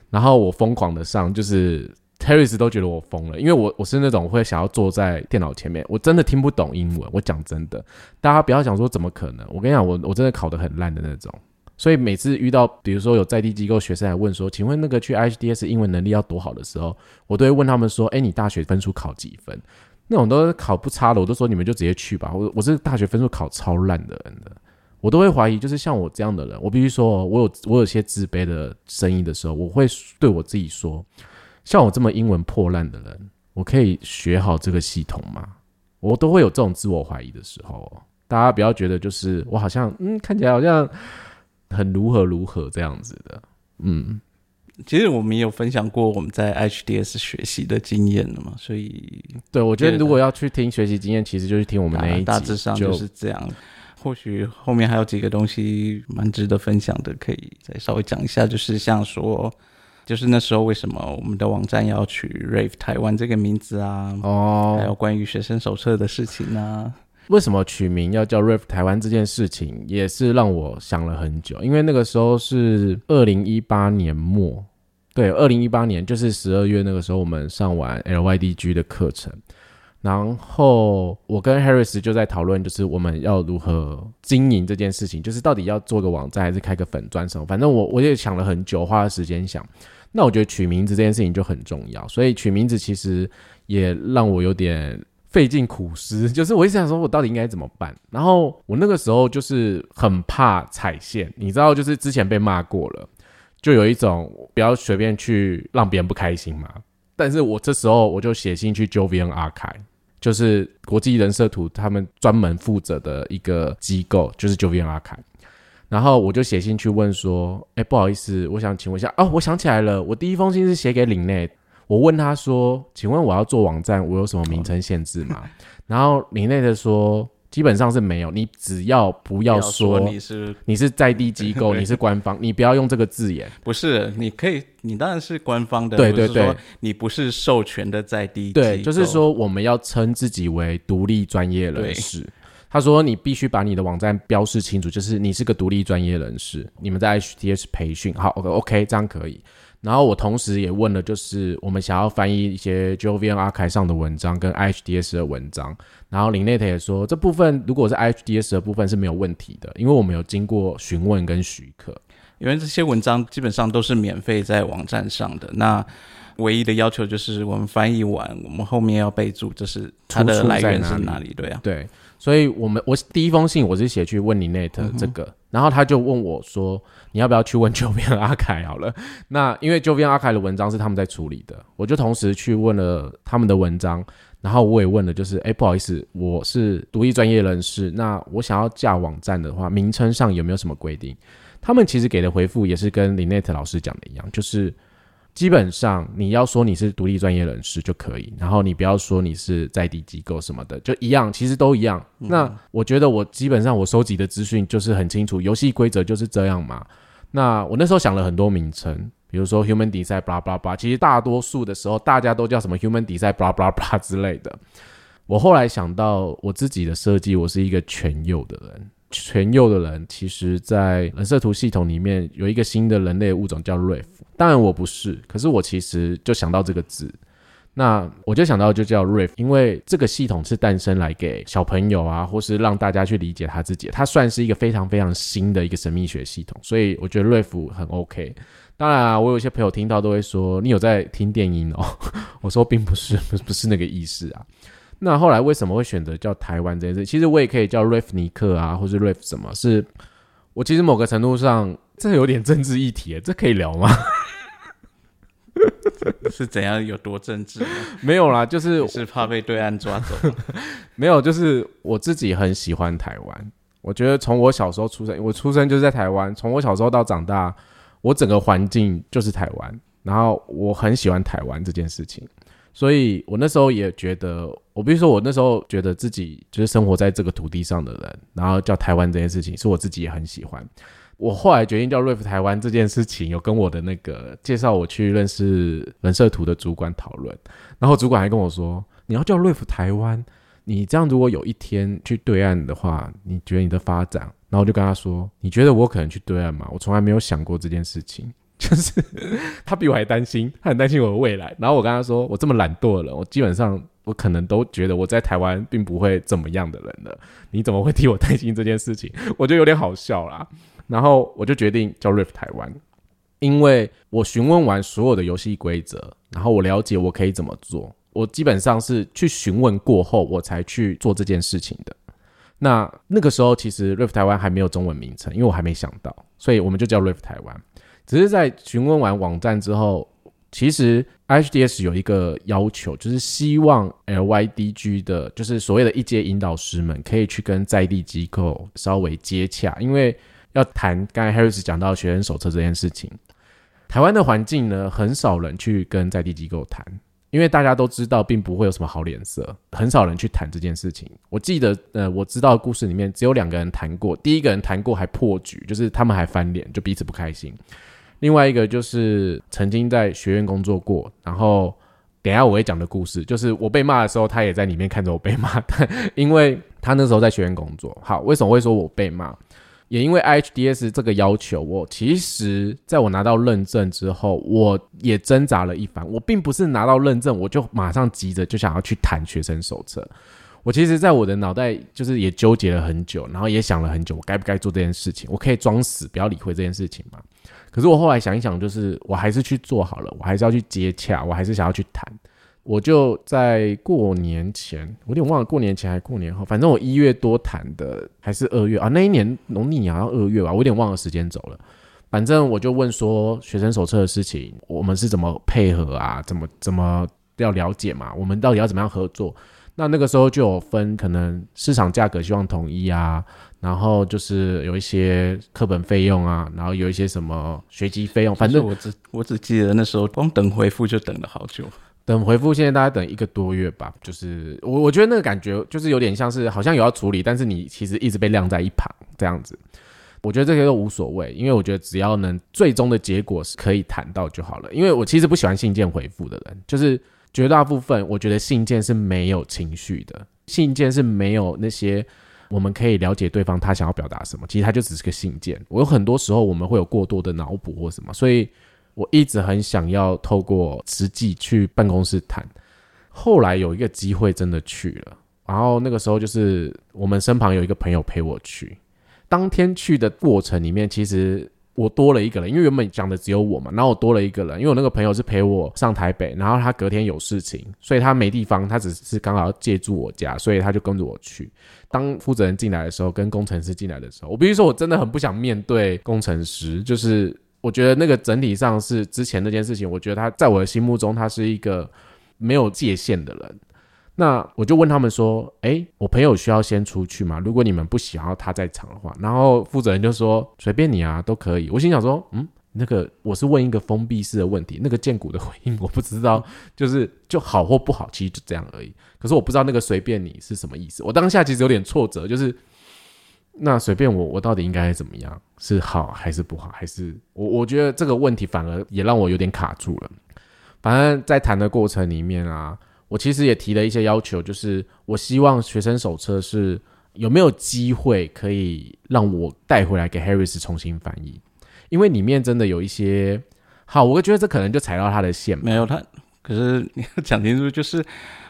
然后我疯狂的上，就是 Terry 都觉得我疯了，因为我我是那种会想要坐在电脑前面，我真的听不懂英文，我讲真的，大家不要想说怎么可能，我跟你讲，我我真的考得很烂的那种，所以每次遇到比如说有在地机构学生来问说，请问那个去 HDS 英文能力要多好的时候，我都会问他们说，哎，你大学分数考几分？那种都考不差的，我都说你们就直接去吧。我我是大学分数考超烂的人的，我都会怀疑，就是像我这样的人，我必须说，我有我有些自卑的声音的时候，我会对我自己说，像我这么英文破烂的人，我可以学好这个系统吗？我都会有这种自我怀疑的时候。大家不要觉得就是我好像嗯看起来好像很如何如何这样子的，嗯。其实我们也有分享过我们在 HDS 学习的经验了嘛，所以对我觉得如果要去听学习经验，其实就是听我们那一集，大致上就是这样。或许后面还有几个东西蛮值得分享的，可以再稍微讲一下。就是像说，就是那时候为什么我们的网站要取 Rave 台湾这个名字啊？哦，还有关于学生手册的事情啊？为什么取名要叫 Rave 台湾这件事情，也是让我想了很久。因为那个时候是二零一八年末，对，二零一八年就是十二月那个时候，我们上完 LYDG 的课程，然后我跟 Harris 就在讨论，就是我们要如何经营这件事情，就是到底要做个网站还是开个粉钻什么。反正我我也想了很久，花了时间想。那我觉得取名字这件事情就很重要，所以取名字其实也让我有点。费尽苦思，就是我一直想说，我到底应该怎么办？然后我那个时候就是很怕踩线，你知道，就是之前被骂过了，就有一种不要随便去让别人不开心嘛。但是我这时候我就写信去 Jovian R 开就是国际人设图他们专门负责的一个机构，就是 Jovian R 开。然后我就写信去问说，哎，不好意思，我想请问一下，哦，我想起来了，我第一封信是写给领内。我问他说：“请问我要做网站，我有什么名称限制吗？” 然后林内的说：“基本上是没有，你只要不要说你是你是在地机构，你是官方，你不要用这个字眼。不是，你可以，你当然是官方的。对对对，你不是授权的在地。对，就是说我们要称自己为独立专业人士。他说你必须把你的网站标示清楚，就是你是个独立专业人士。你们在 HTS 培训，好，OK，这样可以。”然后我同时也问了，就是我们想要翻译一些 Jovian Archive 上的文章跟 IHDS 的文章。然后林内特也说，这部分如果是 IHDS 的部分是没有问题的，因为我们有经过询问跟许可。因为这些文章基本上都是免费在网站上的。那唯一的要求就是我们翻译完，我们后面要备注，就是它的来源是哪里？对啊，对。所以我们我第一封信我是写去问林内特这个。然后他就问我说：“你要不要去问九边阿凯好了？” 那因为九边阿凯的文章是他们在处理的，我就同时去问了他们的文章，然后我也问了，就是哎，不好意思，我是独立专业人士，那我想要架网站的话，名称上有没有什么规定？他们其实给的回复也是跟林内特老师讲的一样，就是。基本上你要说你是独立专业人士就可以，然后你不要说你是在地机构什么的，就一样，其实都一样。那我觉得我基本上我收集的资讯就是很清楚，游戏规则就是这样嘛。那我那时候想了很多名称，比如说 Human Design blah blah blah，其实大多数的时候大家都叫什么 Human Design blah blah blah 之类的。我后来想到我自己的设计，我是一个全右的人。全右的人，其实，在人设图系统里面有一个新的人类物种叫 Riff。当然我不是，可是我其实就想到这个字，那我就想到就叫 Riff，因为这个系统是诞生来给小朋友啊，或是让大家去理解他自己。它算是一个非常非常新的一个神秘学系统，所以我觉得 Riff 很 OK。当然啊，我有些朋友听到都会说：“你有在听电音哦？” 我说并不是，不是那个意思啊。那后来为什么会选择叫台湾这件事？其实我也可以叫瑞夫尼克啊，或是瑞夫什么？是我其实某个程度上，这有点政治议题，这可以聊吗？是怎样有多政治？没有啦，就是是怕被对岸抓走。没有，就是我自己很喜欢台湾。我觉得从我小时候出生，我出生就是在台湾，从我小时候到长大，我整个环境就是台湾，然后我很喜欢台湾这件事情。所以我那时候也觉得，我比如说我那时候觉得自己就是生活在这个土地上的人，然后叫台湾这件事情，是我自己也很喜欢。我后来决定叫瑞福台湾这件事情，有跟我的那个介绍我去认识人设图的主管讨论，然后主管还跟我说，你要叫瑞福台湾，你这样如果有一天去对岸的话，你觉得你的发展？然后我就跟他说，你觉得我可能去对岸吗？我从来没有想过这件事情。就是他比我还担心，他很担心我的未来。然后我跟他说：“我这么懒惰的人，我基本上我可能都觉得我在台湾并不会怎么样的人了。你怎么会替我担心这件事情？我觉得有点好笑啦。然后我就决定叫 Rift 台湾，因为我询问完所有的游戏规则，然后我了解我可以怎么做。我基本上是去询问过后，我才去做这件事情的。那那个时候其实 Rift 台湾还没有中文名称，因为我还没想到，所以我们就叫 Rift 台湾。只是在询问完网站之后，其实 HDS 有一个要求，就是希望 LYDG 的，就是所谓的一阶引导师们，可以去跟在地机构稍微接洽，因为要谈刚才 Harris 讲到学生手册这件事情。台湾的环境呢，很少人去跟在地机构谈，因为大家都知道，并不会有什么好脸色，很少人去谈这件事情。我记得，呃，我知道故事里面只有两个人谈过，第一个人谈过还破局，就是他们还翻脸，就彼此不开心。另外一个就是曾经在学院工作过，然后等下我会讲的故事，就是我被骂的时候，他也在里面看着我被骂，但 因为他那时候在学院工作。好，为什么会说我被骂？也因为 IHDS 这个要求，我其实在我拿到认证之后，我也挣扎了一番。我并不是拿到认证，我就马上急着就想要去谈学生手册。我其实，在我的脑袋就是也纠结了很久，然后也想了很久，我该不该做这件事情？我可以装死，不要理会这件事情吗？可是我后来想一想，就是我还是去做好了，我还是要去接洽，我还是想要去谈。我就在过年前，我有点忘了过年前还是过年后，反正我一月多谈的，还是二月啊？那一年农历年好像二月吧，我有点忘了时间走了。反正我就问说，学生手册的事情，我们是怎么配合啊？怎么怎么要了解嘛？我们到底要怎么样合作？那那个时候就有分，可能市场价格希望统一啊。然后就是有一些课本费用啊，然后有一些什么学籍费用，反正我只我只记得那时候光等回复就等了好久，等回复现在大概等一个多月吧。就是我我觉得那个感觉就是有点像是好像有要处理，但是你其实一直被晾在一旁这样子。我觉得这些都无所谓，因为我觉得只要能最终的结果是可以谈到就好了。因为我其实不喜欢信件回复的人，就是绝大部分我觉得信件是没有情绪的，信件是没有那些。我们可以了解对方他想要表达什么，其实他就只是个信件。我有很多时候我们会有过多的脑补或什么，所以我一直很想要透过实际去办公室谈。后来有一个机会真的去了，然后那个时候就是我们身旁有一个朋友陪我去。当天去的过程里面，其实我多了一个人，因为原本讲的只有我嘛，然后我多了一个人，因为我那个朋友是陪我上台北，然后他隔天有事情，所以他没地方，他只是刚好要借住我家，所以他就跟着我去。当负责人进来的时候，跟工程师进来的时候，我必须说我真的很不想面对工程师，就是我觉得那个整体上是之前那件事情，我觉得他在我的心目中他是一个没有界限的人。那我就问他们说：“哎，我朋友需要先出去吗？如果你们不想要他在场的话，然后负责人就说随便你啊，都可以。”我心想说：“嗯，那个我是问一个封闭式的问题，那个建股的回应 我不知道，就是就好或不好，其实就这样而已。可是我不知道那个随便你是什么意思。我当下其实有点挫折，就是那随便我，我到底应该怎么样？是好还是不好？还是我我觉得这个问题反而也让我有点卡住了。反正，在谈的过程里面啊。”我其实也提了一些要求，就是我希望学生手册是有没有机会可以让我带回来给 Harris 重新翻译，因为里面真的有一些好，我觉得这可能就踩到他的线。没有他，可是你要讲清楚，就是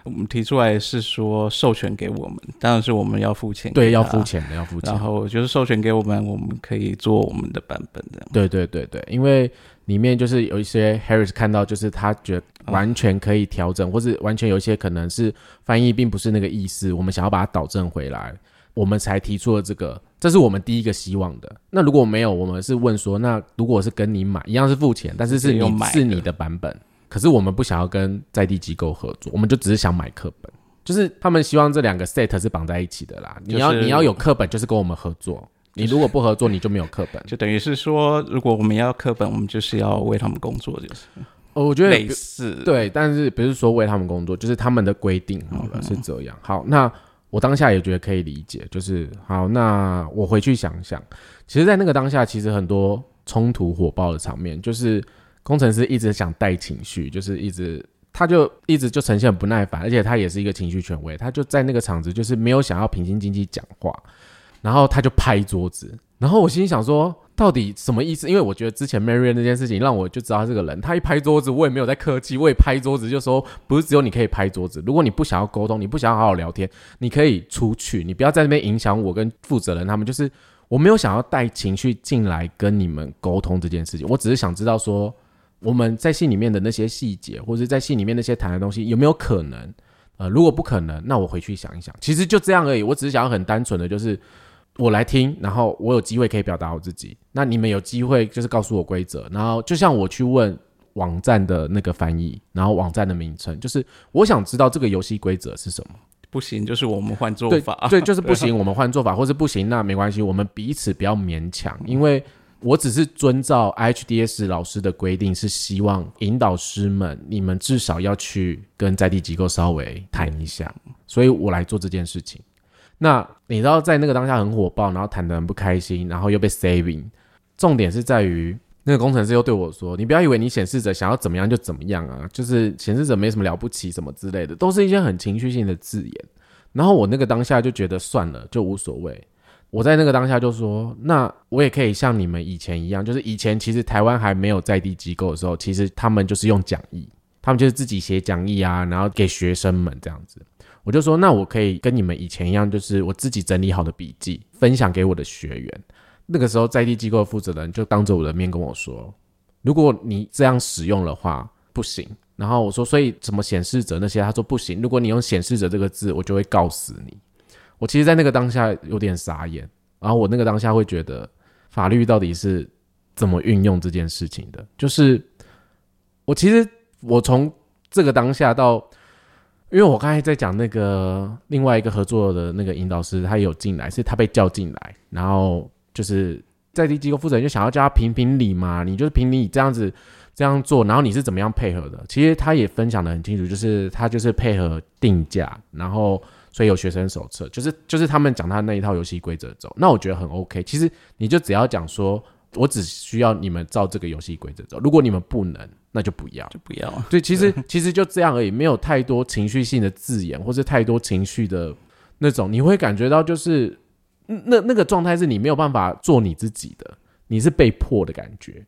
我们提出来是说授权给我们，当然是我们要付钱，对，要付钱的，要付钱。然后就是授权给我们，我们可以做我们的版本的。对对对对，因为。里面就是有一些 Harris 看到，就是他觉得完全可以调整，或是完全有一些可能是翻译并不是那个意思，我们想要把它导正回来，我们才提出了这个，这是我们第一个希望的。那如果没有，我们是问说，那如果是跟你买一样是付钱，但是是你是你的版本，可是我们不想要跟在地机构合作，我们就只是想买课本，就是他们希望这两个 set 是绑在一起的啦。你要你要有课本，就是跟我们合作。你如果不合作，你就没有课本，就等于是说，如果我们要课本，我们就是要为他们工作，就是。我觉得类似，对，但是不是说为他们工作，就是他们的规定好了是这样。好，那我当下也觉得可以理解，就是好，那我回去想想，其实，在那个当下，其实很多冲突火爆的场面，就是工程师一直想带情绪，就是一直他就一直就呈现不耐烦，而且他也是一个情绪权威，他就在那个场子就是没有想要平心静气讲话。然后他就拍桌子，然后我心里想说，到底什么意思？因为我觉得之前 Marian 那件事情让我就知道他这个人，他一拍桌子，我也没有在客气，我也拍桌子，就说不是只有你可以拍桌子，如果你不想要沟通，你不想要好好聊天，你可以出去，你不要在那边影响我跟负责人他们。就是我没有想要带情绪进来跟你们沟通这件事情，我只是想知道说我们在信里面的那些细节，或者在信里面那些谈的东西有没有可能？呃，如果不可能，那我回去想一想，其实就这样而已。我只是想要很单纯的就是。我来听，然后我有机会可以表达我自己。那你们有机会就是告诉我规则，然后就像我去问网站的那个翻译，然后网站的名称，就是我想知道这个游戏规则是什么。不行，就是我们换做法。对，就是 不行，我们换做法，或是不行，那没关系，我们彼此不要勉强。因为我只是遵照 HDS 老师的规定，是希望引导师们，你们至少要去跟在地机构稍微谈一下，所以我来做这件事情。那你知道，在那个当下很火爆，然后谈得很不开心，然后又被 saving。重点是在于那个工程师又对我说：“你不要以为你显示者想要怎么样就怎么样啊，就是显示者没什么了不起什么之类的，都是一些很情绪性的字眼。”然后我那个当下就觉得算了，就无所谓。我在那个当下就说：“那我也可以像你们以前一样，就是以前其实台湾还没有在地机构的时候，其实他们就是用讲义，他们就是自己写讲义啊，然后给学生们这样子。”我就说，那我可以跟你们以前一样，就是我自己整理好的笔记分享给我的学员。那个时候，在地机构负责人就当着我的面跟我说：“如果你这样使用的话，不行。”然后我说：“所以怎么显示者那些？”他说：“不行，如果你用显示者这个字，我就会告死你。”我其实，在那个当下有点傻眼。然后我那个当下会觉得，法律到底是怎么运用这件事情的？就是我其实我从这个当下到。因为我刚才在讲那个另外一个合作的那个引导师，他有进来，是他被叫进来，然后就是在地机构负责人就想要叫他评评理嘛，你就是评理这样子这样做，然后你是怎么样配合的？其实他也分享的很清楚，就是他就是配合定价，然后所以有学生手册，就是就是他们讲他那一套游戏规则走，那我觉得很 OK。其实你就只要讲说，我只需要你们照这个游戏规则走，如果你们不能。那就不要，就不要。对，其实其实就这样而已，没有太多情绪性的字眼，或是太多情绪的那种，你会感觉到就是那那个状态是你没有办法做你自己的，你是被迫的感觉。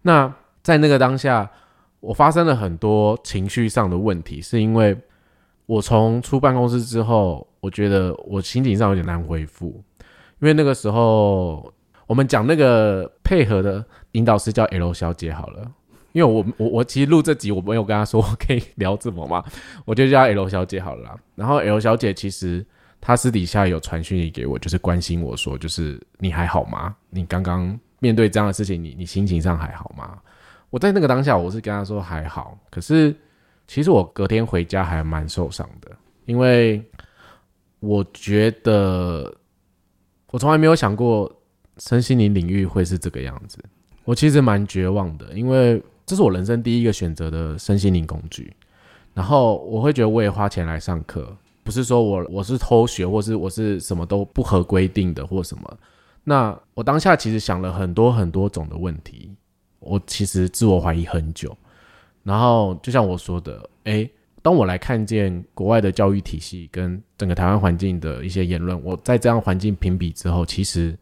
那在那个当下，我发生了很多情绪上的问题，是因为我从出办公室之后，我觉得我心情上有点难恢复，因为那个时候我们讲那个配合的引导师叫 L 小姐好了，因为我我我其实录这集我没有跟她说我可以聊这么嘛，我就叫 L 小姐好了。然后 L 小姐其实她私底下有传讯息给我，就是关心我说，就是你还好吗？你刚刚面对这样的事情，你你心情上还好吗？我在那个当下，我是跟她说还好，可是其实我隔天回家还蛮受伤的，因为我觉得我从来没有想过身心灵领域会是这个样子。我其实蛮绝望的，因为这是我人生第一个选择的身心灵工具。然后我会觉得我也花钱来上课，不是说我我是偷学，或是我是什么都不合规定的或什么。那我当下其实想了很多很多种的问题，我其实自我怀疑很久。然后就像我说的，诶，当我来看见国外的教育体系跟整个台湾环境的一些言论，我在这样环境评比之后，其实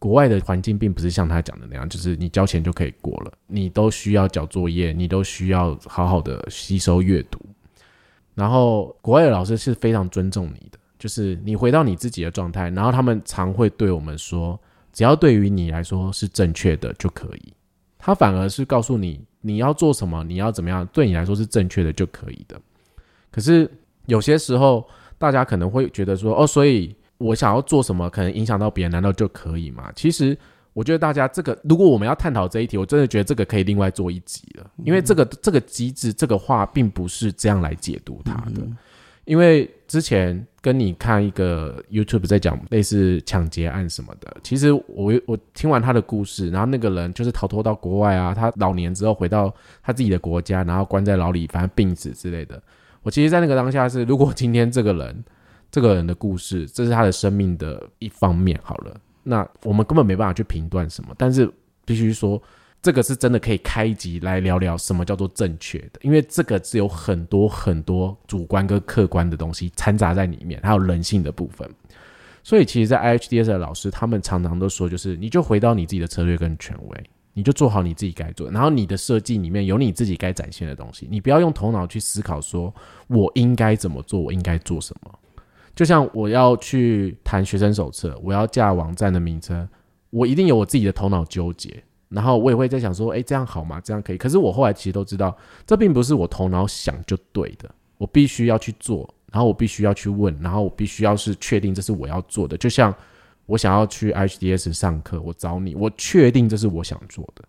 国外的环境并不是像他讲的那样，就是你交钱就可以过了，你都需要交作业，你都需要好好的吸收阅读。然后国外的老师是非常尊重你的，就是你回到你自己的状态，然后他们常会对我们说，只要对于你来说是正确的就可以。他反而是告诉你你要做什么，你要怎么样，对你来说是正确的就可以的。可是有些时候，大家可能会觉得说，哦，所以我想要做什么，可能影响到别人，难道就可以吗？其实，我觉得大家这个，如果我们要探讨这一题，我真的觉得这个可以另外做一集了，因为这个这个机制，这个话并不是这样来解读它的。因为之前跟你看一个 YouTube 在讲类似抢劫案什么的，其实我我听完他的故事，然后那个人就是逃脱到国外啊，他老年之后回到他自己的国家，然后关在牢里，反正病死之类的。我其实，在那个当下是，如果今天这个人，这个人的故事，这是他的生命的一方面，好了，那我们根本没办法去评断什么，但是必须说，这个是真的可以开一集来聊聊什么叫做正确的，因为这个是有很多很多主观跟客观的东西掺杂在里面，还有人性的部分。所以，其实，在 IHDS 的老师，他们常常都说，就是你就回到你自己的策略跟权威。你就做好你自己该做，然后你的设计里面有你自己该展现的东西，你不要用头脑去思考说我应该怎么做，我应该做什么。就像我要去谈学生手册，我要架网站的名称，我一定有我自己的头脑纠结，然后我也会在想说，诶，这样好吗？这样可以？可是我后来其实都知道，这并不是我头脑想就对的，我必须要去做，然后我必须要去问，然后我必须要是确定这是我要做的，就像。我想要去 HDS 上课，我找你，我确定这是我想做的，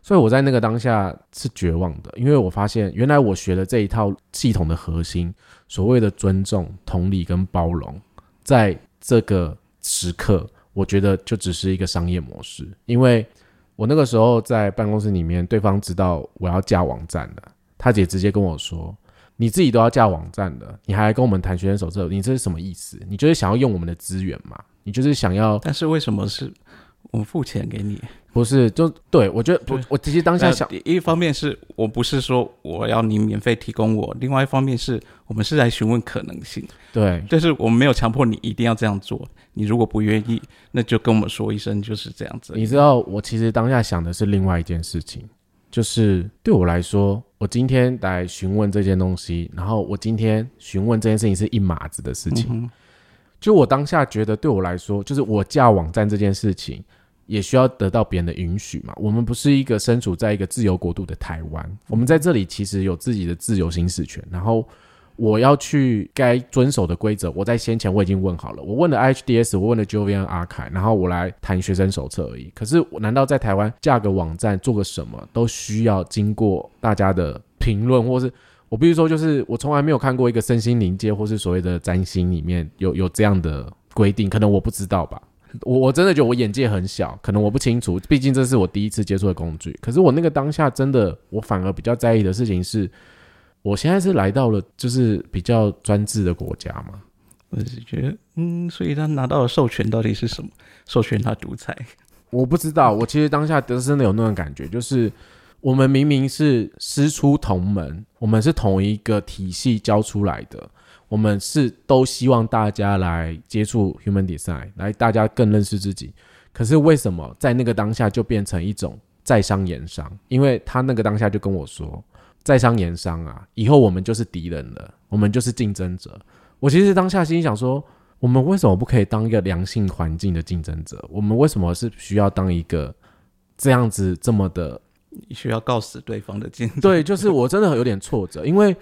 所以我在那个当下是绝望的，因为我发现原来我学的这一套系统的核心，所谓的尊重、同理跟包容，在这个时刻，我觉得就只是一个商业模式，因为我那个时候在办公室里面，对方知道我要架网站的，他姐直接跟我说：“你自己都要架网站的，你还跟我们谈学生手册，你这是什么意思？你就是想要用我们的资源嘛？”你就是想要，但是为什么是我付钱给你？不是，就对我觉得，不我其实当下想，一方面是我不是说我要你免费提供我，另外一方面是我们是来询问可能性。对，就是我们没有强迫你一定要这样做，你如果不愿意，那就跟我们说一声，就是这样子。你知道，我其实当下想的是另外一件事情，就是对我来说，我今天来询问这件东西，然后我今天询问这件事情是一码子的事情。就我当下觉得，对我来说，就是我架网站这件事情，也需要得到别人的允许嘛。我们不是一个身处在一个自由国度的台湾，我们在这里其实有自己的自由行使权。然后我要去该遵守的规则，我在先前我已经问好了，我问了 HDS，我问了 Jovian Archive，然后我来谈学生手册而已。可是，难道在台湾架个网站做个什么，都需要经过大家的评论，或是？我必须说，就是我从来没有看过一个身心灵界或是所谓的占星里面有有这样的规定，可能我不知道吧。我我真的觉得我眼界很小，可能我不清楚，毕竟这是我第一次接触的工具。可是我那个当下真的，我反而比较在意的事情是，我现在是来到了就是比较专制的国家嘛。我是觉得，嗯，所以他拿到的授权到底是什么？授权他独裁？我不知道。我其实当下真的有那种感觉，就是。我们明明是师出同门，我们是同一个体系教出来的，我们是都希望大家来接触 human design，来大家更认识自己。可是为什么在那个当下就变成一种在商言商？因为他那个当下就跟我说，在商言商啊，以后我们就是敌人了，我们就是竞争者。我其实当下心想说，我们为什么不可以当一个良性环境的竞争者？我们为什么是需要当一个这样子这么的？需要告死对方的竞争？对，就是我真的有点挫折，因为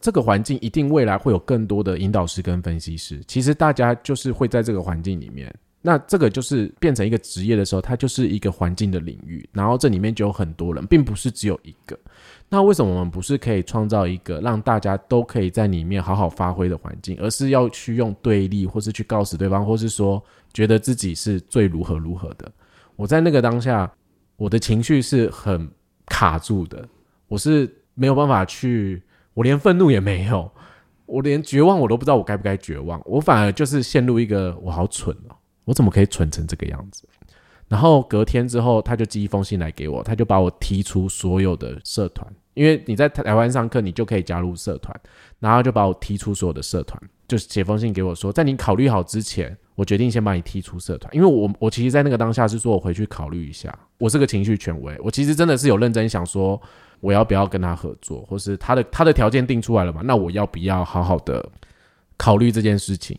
这个环境一定未来会有更多的引导师跟分析师。其实大家就是会在这个环境里面，那这个就是变成一个职业的时候，它就是一个环境的领域，然后这里面就有很多人，并不是只有一个。那为什么我们不是可以创造一个让大家都可以在里面好好发挥的环境，而是要去用对立，或是去告诉对方，或是说觉得自己是最如何如何的？我在那个当下，我的情绪是很卡住的，我是没有办法去，我连愤怒也没有，我连绝望我都不知道我该不该绝望，我反而就是陷入一个我好蠢哦，我怎么可以蠢成这个样子？然后隔天之后，他就寄一封信来给我，他就把我踢出所有的社团。因为你在台湾上课，你就可以加入社团，然后就把我踢出所有的社团，就写封信给我说，在你考虑好之前，我决定先把你踢出社团。因为我我其实，在那个当下是说我回去考虑一下，我是个情绪权威，我其实真的是有认真想说，我要不要跟他合作，或是他的他的条件定出来了嘛？那我要不要好好的考虑这件事情？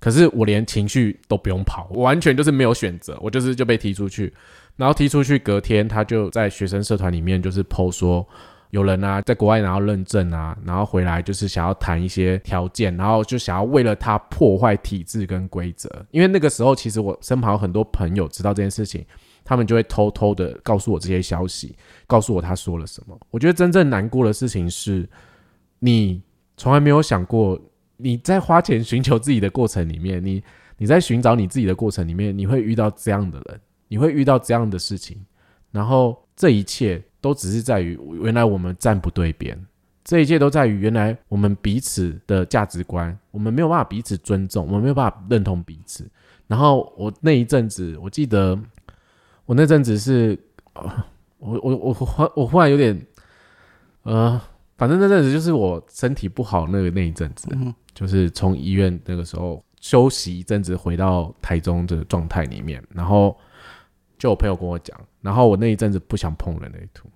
可是我连情绪都不用跑，我完全就是没有选择，我就是就被踢出去。然后踢出去，隔天他就在学生社团里面就是 PO 说，有人啊在国外拿到认证啊，然后回来就是想要谈一些条件，然后就想要为了他破坏体制跟规则。因为那个时候其实我身旁有很多朋友知道这件事情，他们就会偷偷的告诉我这些消息，告诉我他说了什么。我觉得真正难过的事情是，你从来没有想过，你在花钱寻求自己的过程里面，你你在寻找你自己的过程里面，你会遇到这样的人。你会遇到这样的事情，然后这一切都只是在于原来我们站不对边，这一切都在于原来我们彼此的价值观，我们没有办法彼此尊重，我们没有办法认同彼此。然后我那一阵子，我记得我那阵子是，我我我忽我忽然有点，呃，反正那阵子就是我身体不好那个那一阵子，就是从医院那个时候休息一阵子，回到台中的状态里面，然后。就我朋友跟我讲，然后我那一阵子不想碰人类图，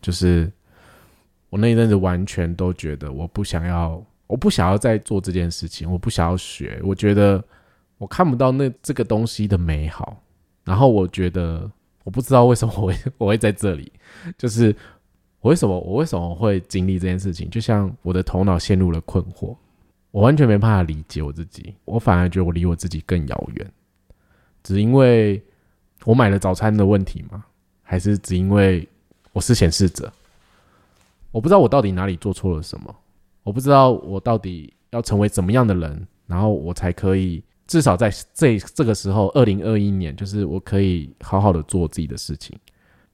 就是我那一阵子完全都觉得我不想要，我不想要再做这件事情，我不想要学，我觉得我看不到那这个东西的美好，然后我觉得我不知道为什么我会我会在这里，就是我为什么我为什么会经历这件事情，就像我的头脑陷入了困惑，我完全没办法理解我自己，我反而觉得我离我自己更遥远，只因为。我买了早餐的问题吗？还是只因为我是显示者？我不知道我到底哪里做错了什么。我不知道我到底要成为怎么样的人，然后我才可以至少在这这个时候，二零二一年，就是我可以好好的做自己的事情。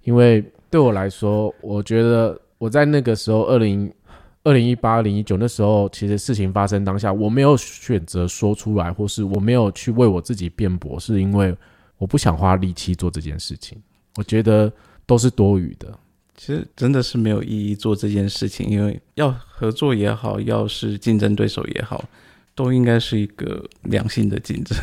因为对我来说，我觉得我在那个时候，二零二零一八、二零一九那时候，其实事情发生当下，我没有选择说出来，或是我没有去为我自己辩驳，是因为。我不想花力气做这件事情，我觉得都是多余的。其实真的是没有意义做这件事情，因为要合作也好，要是竞争对手也好，都应该是一个良性的竞争。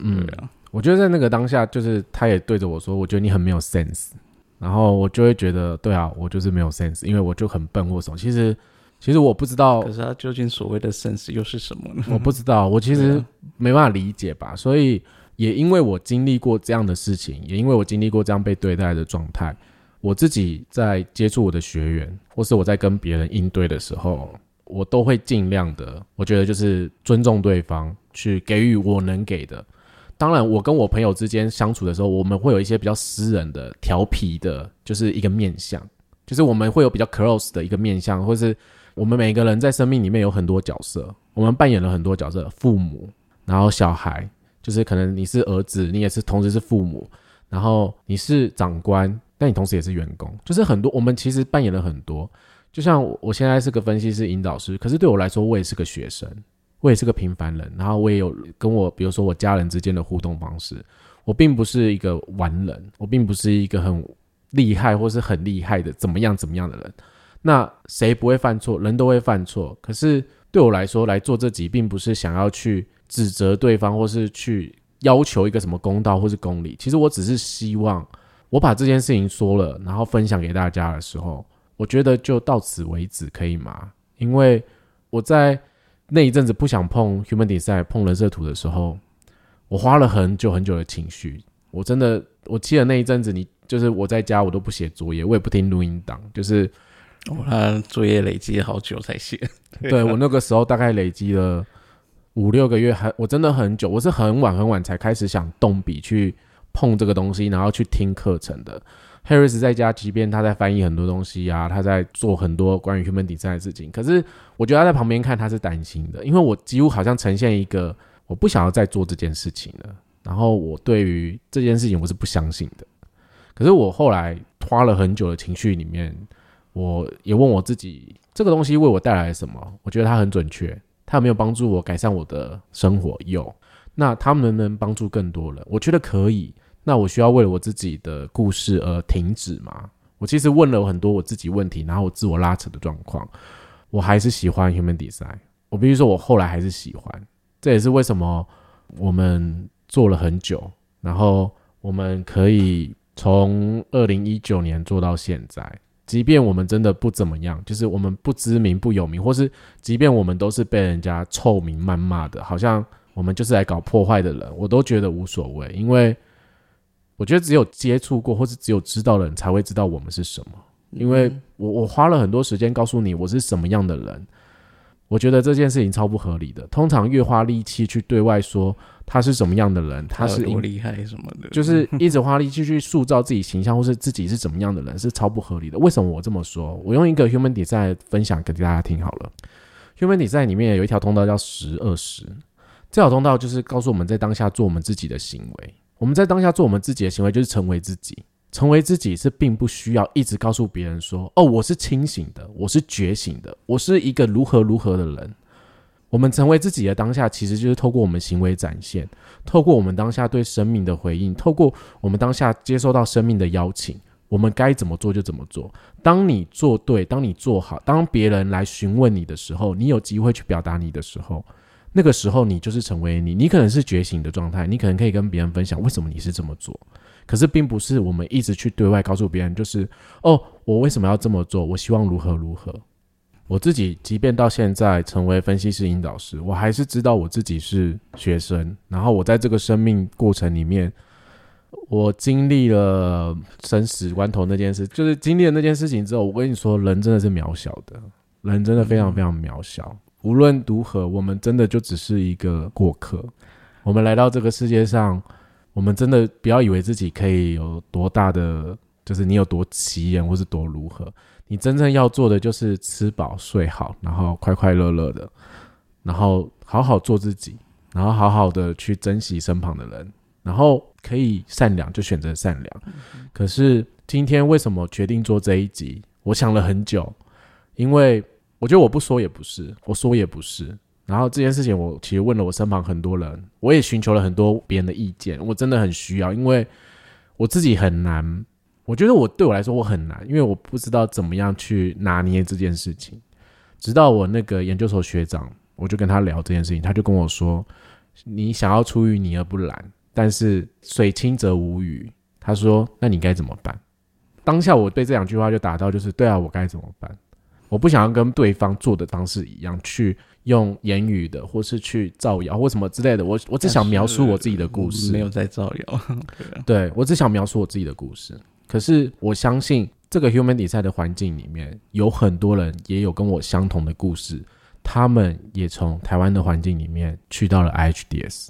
嗯，我觉得在那个当下，就是他也对着我说：“我觉得你很没有 sense。”然后我就会觉得：“对啊，我就是没有 sense，因为我就很笨或什么。”其实，其实我不知道，可是他究竟所谓的 sense 又是什么呢？我不知道，我其实没办法理解吧，所以。也因为我经历过这样的事情，也因为我经历过这样被对待的状态，我自己在接触我的学员，或是我在跟别人应对的时候，我都会尽量的，我觉得就是尊重对方，去给予我能给的。当然，我跟我朋友之间相处的时候，我们会有一些比较私人的、调皮的，就是一个面相，就是我们会有比较 close 的一个面相，或是我们每个人在生命里面有很多角色，我们扮演了很多角色，父母，然后小孩。就是可能你是儿子，你也是同时是父母，然后你是长官，但你同时也是员工。就是很多我们其实扮演了很多。就像我现在是个分析师、引导师，可是对我来说，我也是个学生，我也是个平凡人。然后我也有跟我，比如说我家人之间的互动方式。我并不是一个完人，我并不是一个很厉害或是很厉害的怎么样怎么样的人。那谁不会犯错？人都会犯错。可是对我来说，来做这集，并不是想要去。指责对方，或是去要求一个什么公道或是公理，其实我只是希望我把这件事情说了，然后分享给大家的时候，我觉得就到此为止，可以吗？因为我在那一阵子不想碰 Human Design、碰人设图的时候，我花了很久很久的情绪。我真的，我记得那一阵子，你就是我在家，我都不写作业，我也不听录音档，就是我他作业累积好久才写。对我那个时候大概累积了五六个月，还我真的很久，我是很晚很晚才开始想动笔去碰这个东西，然后去听课程的。Harris 在家，即便他在翻译很多东西啊，他在做很多关于 human design 的事情，可是我觉得他在旁边看他是担心的，因为我几乎好像呈现一个我不想要再做这件事情了，然后我对于这件事情我是不相信的。可是我后来花了很久的情绪里面，我也问我自己，这个东西为我带来什么？我觉得它很准确，它有没有帮助我改善我的生活？有。那他们能不能帮助更多人？我觉得可以。那我需要为了我自己的故事而停止吗？我其实问了很多我自己问题，然后我自我拉扯的状况，我还是喜欢 Human Design。我必须说，我后来还是喜欢。这也是为什么我们做了很久，然后我们可以从二零一九年做到现在，即便我们真的不怎么样，就是我们不知名不有名，或是即便我们都是被人家臭名谩骂的，好像我们就是来搞破坏的人，我都觉得无所谓，因为。我觉得只有接触过，或是只有知道的人才会知道我们是什么。因为我我花了很多时间告诉你我是什么样的人，我觉得这件事情超不合理的。通常越花力气去对外说他是什么样的人，他是多厉害什么的，就是一直花力气去塑造自己形象，或是自己是怎么样的人，是超不合理的。为什么我这么说？我用一个 Human Design 分享给大家听好了。Human Design 里面有一条通道叫十二十，这条通道就是告诉我们在当下做我们自己的行为。我们在当下做我们自己的行为，就是成为自己。成为自己是并不需要一直告诉别人说：“哦，我是清醒的，我是觉醒的，我是一个如何如何的人。”我们成为自己的当下，其实就是透过我们行为展现，透过我们当下对生命的回应，透过我们当下接受到生命的邀请，我们该怎么做就怎么做。当你做对，当你做好，当别人来询问你的时候，你有机会去表达你的时候。那个时候，你就是成为你，你可能是觉醒的状态，你可能可以跟别人分享为什么你是这么做。可是，并不是我们一直去对外告诉别人，就是哦，我为什么要这么做？我希望如何如何。我自己，即便到现在成为分析师、引导师，我还是知道我自己是学生。然后，我在这个生命过程里面，我经历了生死关头那件事，就是经历了那件事情之后，我跟你说，人真的是渺小的，人真的非常非常渺小。无论如何，我们真的就只是一个过客。我们来到这个世界上，我们真的不要以为自己可以有多大的，就是你有多奇人，或是多如何。你真正要做的就是吃饱睡好，然后快快乐乐的，然后好好做自己，然后好好的去珍惜身旁的人，然后可以善良就选择善良。可是今天为什么决定做这一集？我想了很久，因为。我觉得我不说也不是，我说也不是。然后这件事情，我其实问了我身旁很多人，我也寻求了很多别人的意见。我真的很需要，因为我自己很难。我觉得我对我来说我很难，因为我不知道怎么样去拿捏这件事情。直到我那个研究所学长，我就跟他聊这件事情，他就跟我说：“你想要出淤泥而不染，但是水清则无鱼。”他说：“那你该怎么办？”当下我被这两句话就打到，就是对啊，我该怎么办？我不想要跟对方做的方式一样，去用言语的，或是去造谣或什么之类的。我我只想描述我自己的故事，没有在造谣。对我只想描述我自己的故事。可是我相信这个 human design 的环境里面有很多人也有跟我相同的故事，他们也从台湾的环境里面去到了 IHDS，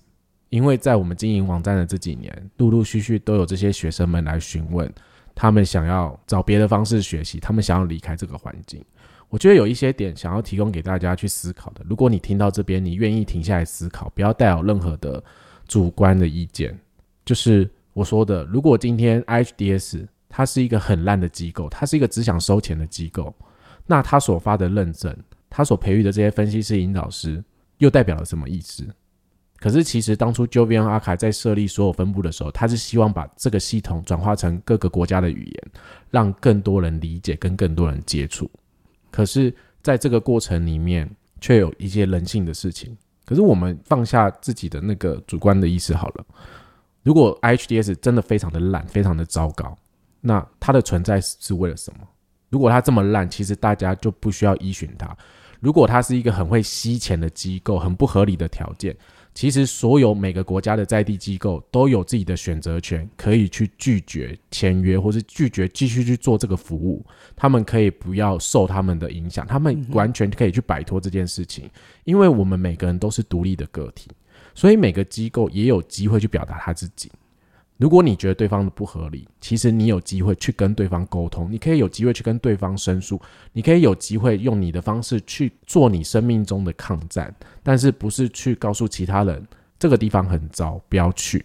因为在我们经营网站的这几年，陆陆续续都有这些学生们来询问，他们想要找别的方式学习，他们想要离开这个环境。我觉得有一些点想要提供给大家去思考的。如果你听到这边，你愿意停下来思考，不要带有任何的主观的意见。就是我说的，如果今天 IHDS 它是一个很烂的机构，它是一个只想收钱的机构，那它所发的认证，它所培育的这些分析师、引导师，又代表了什么意思？可是其实当初 Jovian 阿卡在设立所有分部的时候，他是希望把这个系统转化成各个国家的语言，让更多人理解，跟更多人接触。可是，在这个过程里面，却有一些人性的事情。可是，我们放下自己的那个主观的意识好了。如果 IHDS 真的非常的烂，非常的糟糕，那它的存在是为了什么？如果它这么烂，其实大家就不需要依循它。如果它是一个很会吸钱的机构，很不合理的条件，其实所有每个国家的在地机构都有自己的选择权，可以去拒绝签约，或是拒绝继续去做这个服务。他们可以不要受他们的影响，他们完全可以去摆脱这件事情，因为我们每个人都是独立的个体，所以每个机构也有机会去表达他自己。如果你觉得对方的不合理，其实你有机会去跟对方沟通，你可以有机会去跟对方申诉，你可以有机会用你的方式去做你生命中的抗战，但是不是去告诉其他人这个地方很糟，不要去。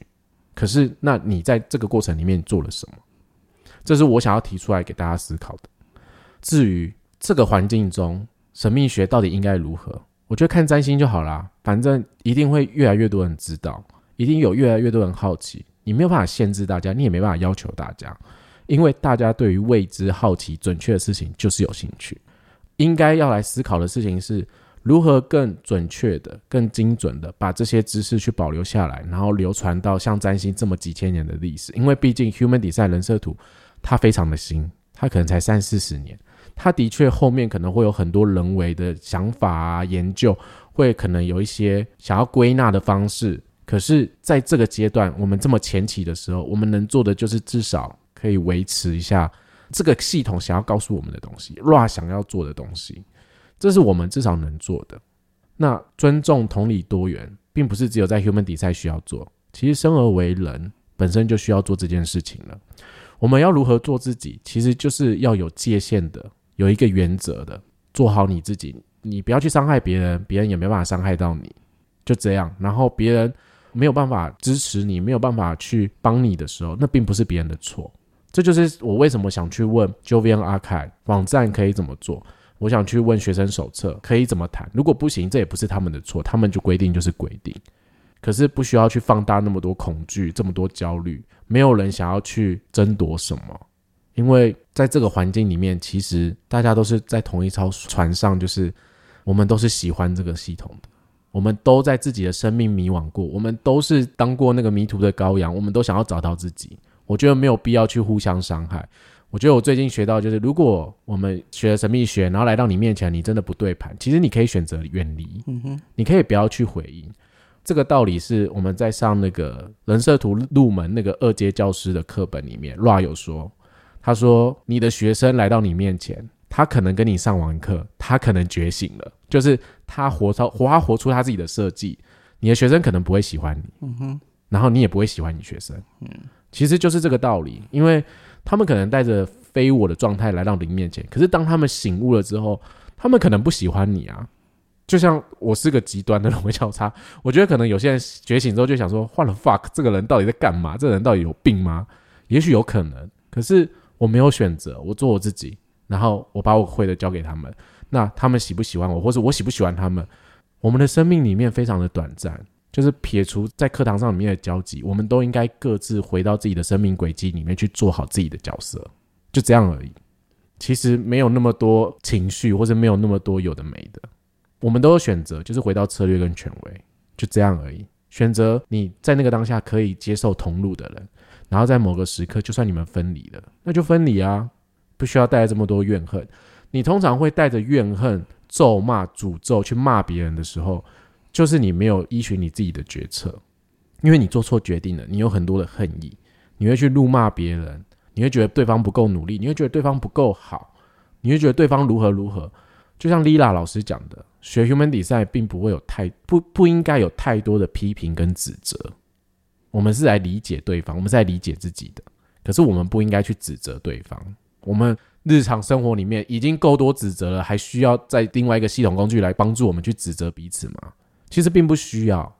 可是，那你在这个过程里面做了什么？这是我想要提出来给大家思考的。至于这个环境中神秘学到底应该如何，我觉得看占星就好啦，反正一定会越来越多人知道，一定有越来越多人好奇。你没有办法限制大家，你也没办法要求大家，因为大家对于未知、好奇、准确的事情就是有兴趣。应该要来思考的事情是如何更准确的、更精准的把这些知识去保留下来，然后流传到像占星这么几千年的历史。因为毕竟 Human Design 人设图它非常的新，它可能才三四十年，它的确后面可能会有很多人为的想法啊、研究，会可能有一些想要归纳的方式。可是，在这个阶段，我们这么前期的时候，我们能做的就是至少可以维持一下这个系统想要告诉我们的东西，Ra 想要做的东西，这是我们至少能做的。那尊重、同理、多元，并不是只有在 Human 比赛需要做，其实生而为人本身就需要做这件事情了。我们要如何做自己，其实就是要有界限的，有一个原则的，做好你自己，你不要去伤害别人，别人也没办法伤害到你，就这样。然后别人。没有办法支持你，没有办法去帮你的时候，那并不是别人的错。这就是我为什么想去问 Jovian Archive 网站可以怎么做。我想去问学生手册可以怎么谈。如果不行，这也不是他们的错，他们就规定就是规定。可是不需要去放大那么多恐惧，这么多焦虑。没有人想要去争夺什么，因为在这个环境里面，其实大家都是在同一艘船上，就是我们都是喜欢这个系统的。我们都在自己的生命迷惘过，我们都是当过那个迷途的羔羊，我们都想要找到自己。我觉得没有必要去互相伤害。我觉得我最近学到就是，如果我们学了神秘学，然后来到你面前，你真的不对盘，其实你可以选择远离，嗯哼，你可以不要去回应。这个道理是我们在上那个人设图入门那个二阶教师的课本里面，Ra 有说，他说你的学生来到你面前。他可能跟你上完课，他可能觉醒了，就是他活超活他活出他自己的设计。你的学生可能不会喜欢你，嗯哼，然后你也不会喜欢你学生，嗯，其实就是这个道理。因为他们可能带着非我的状态来到你面前，可是当他们醒悟了之后，他们可能不喜欢你啊。就像我是个极端的龙位交叉，我觉得可能有些人觉醒之后就想说，换了 fuck，这个人到底在干嘛？这个人到底有病吗？也许有可能，可是我没有选择，我做我自己。然后我把我会的交给他们，那他们喜不喜欢我，或者我喜不喜欢他们？我们的生命里面非常的短暂，就是撇除在课堂上里面的交集，我们都应该各自回到自己的生命轨迹里面去做好自己的角色，就这样而已。其实没有那么多情绪，或者没有那么多有的没的，我们都有选择，就是回到策略跟权威，就这样而已。选择你在那个当下可以接受同路的人，然后在某个时刻，就算你们分离了，那就分离啊。不需要带来这么多怨恨。你通常会带着怨恨、咒骂、诅咒去骂别人的时候，就是你没有依循你自己的决策，因为你做错决定了。你有很多的恨意，你会去怒骂别人，你会觉得对方不够努力，你会觉得对方不够好，你会觉得对方如何如何。就像 Lila 老师讲的，学 Human Design 并不会有太不不应该有太多的批评跟指责。我们是来理解对方，我们是来理解自己的，可是我们不应该去指责对方。我们日常生活里面已经够多指责了，还需要在另外一个系统工具来帮助我们去指责彼此吗？其实并不需要，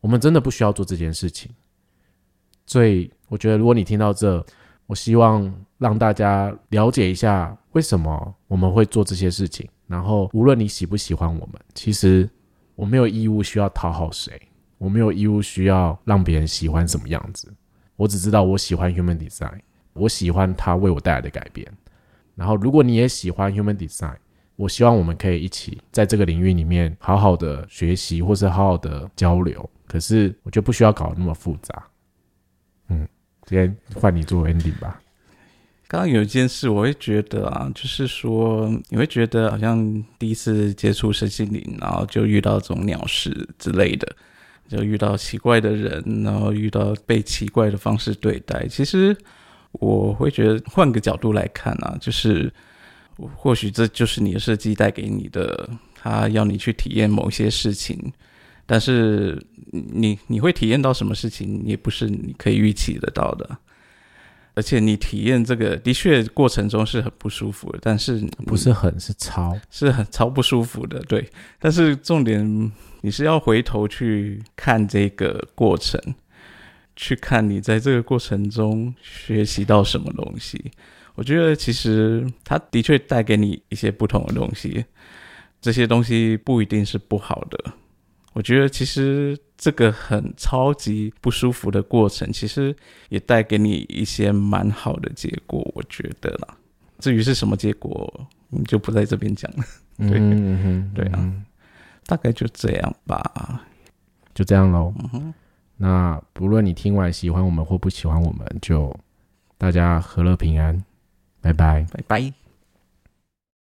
我们真的不需要做这件事情。所以，我觉得如果你听到这，我希望让大家了解一下为什么我们会做这些事情。然后，无论你喜不喜欢我们，其实我没有义务需要讨好谁，我没有义务需要让别人喜欢什么样子。我只知道我喜欢 Human Design。我喜欢它为我带来的改变，然后如果你也喜欢 Human Design，我希望我们可以一起在这个领域里面好好的学习，或是好好的交流。可是我觉得不需要搞那么复杂。嗯，今天换你做 ending 吧。刚刚有一件事，我会觉得啊，就是说，你会觉得好像第一次接触身心灵，然后就遇到这种鸟事之类的，就遇到奇怪的人，然后遇到被奇怪的方式对待。其实我会觉得，换个角度来看啊，就是或许这就是你的设计带给你的，他要你去体验某些事情。但是你你会体验到什么事情，也不是你可以预期得到的。而且你体验这个的确过程中是很不舒服的，但是不是很是超是很超不舒服的，对。但是重点你是要回头去看这个过程，去看你在这个过程中学习到什么东西。我觉得其实它的确带给你一些不同的东西，这些东西不一定是不好的。我觉得其实这个很超级不舒服的过程，其实也带给你一些蛮好的结果。我觉得啦，至于是什么结果，你就不在这边讲了。对，嗯对啊，大概就这样吧，就这样喽。那不论你听完喜欢我们或不喜欢我们，就大家和乐平安，拜拜，拜拜。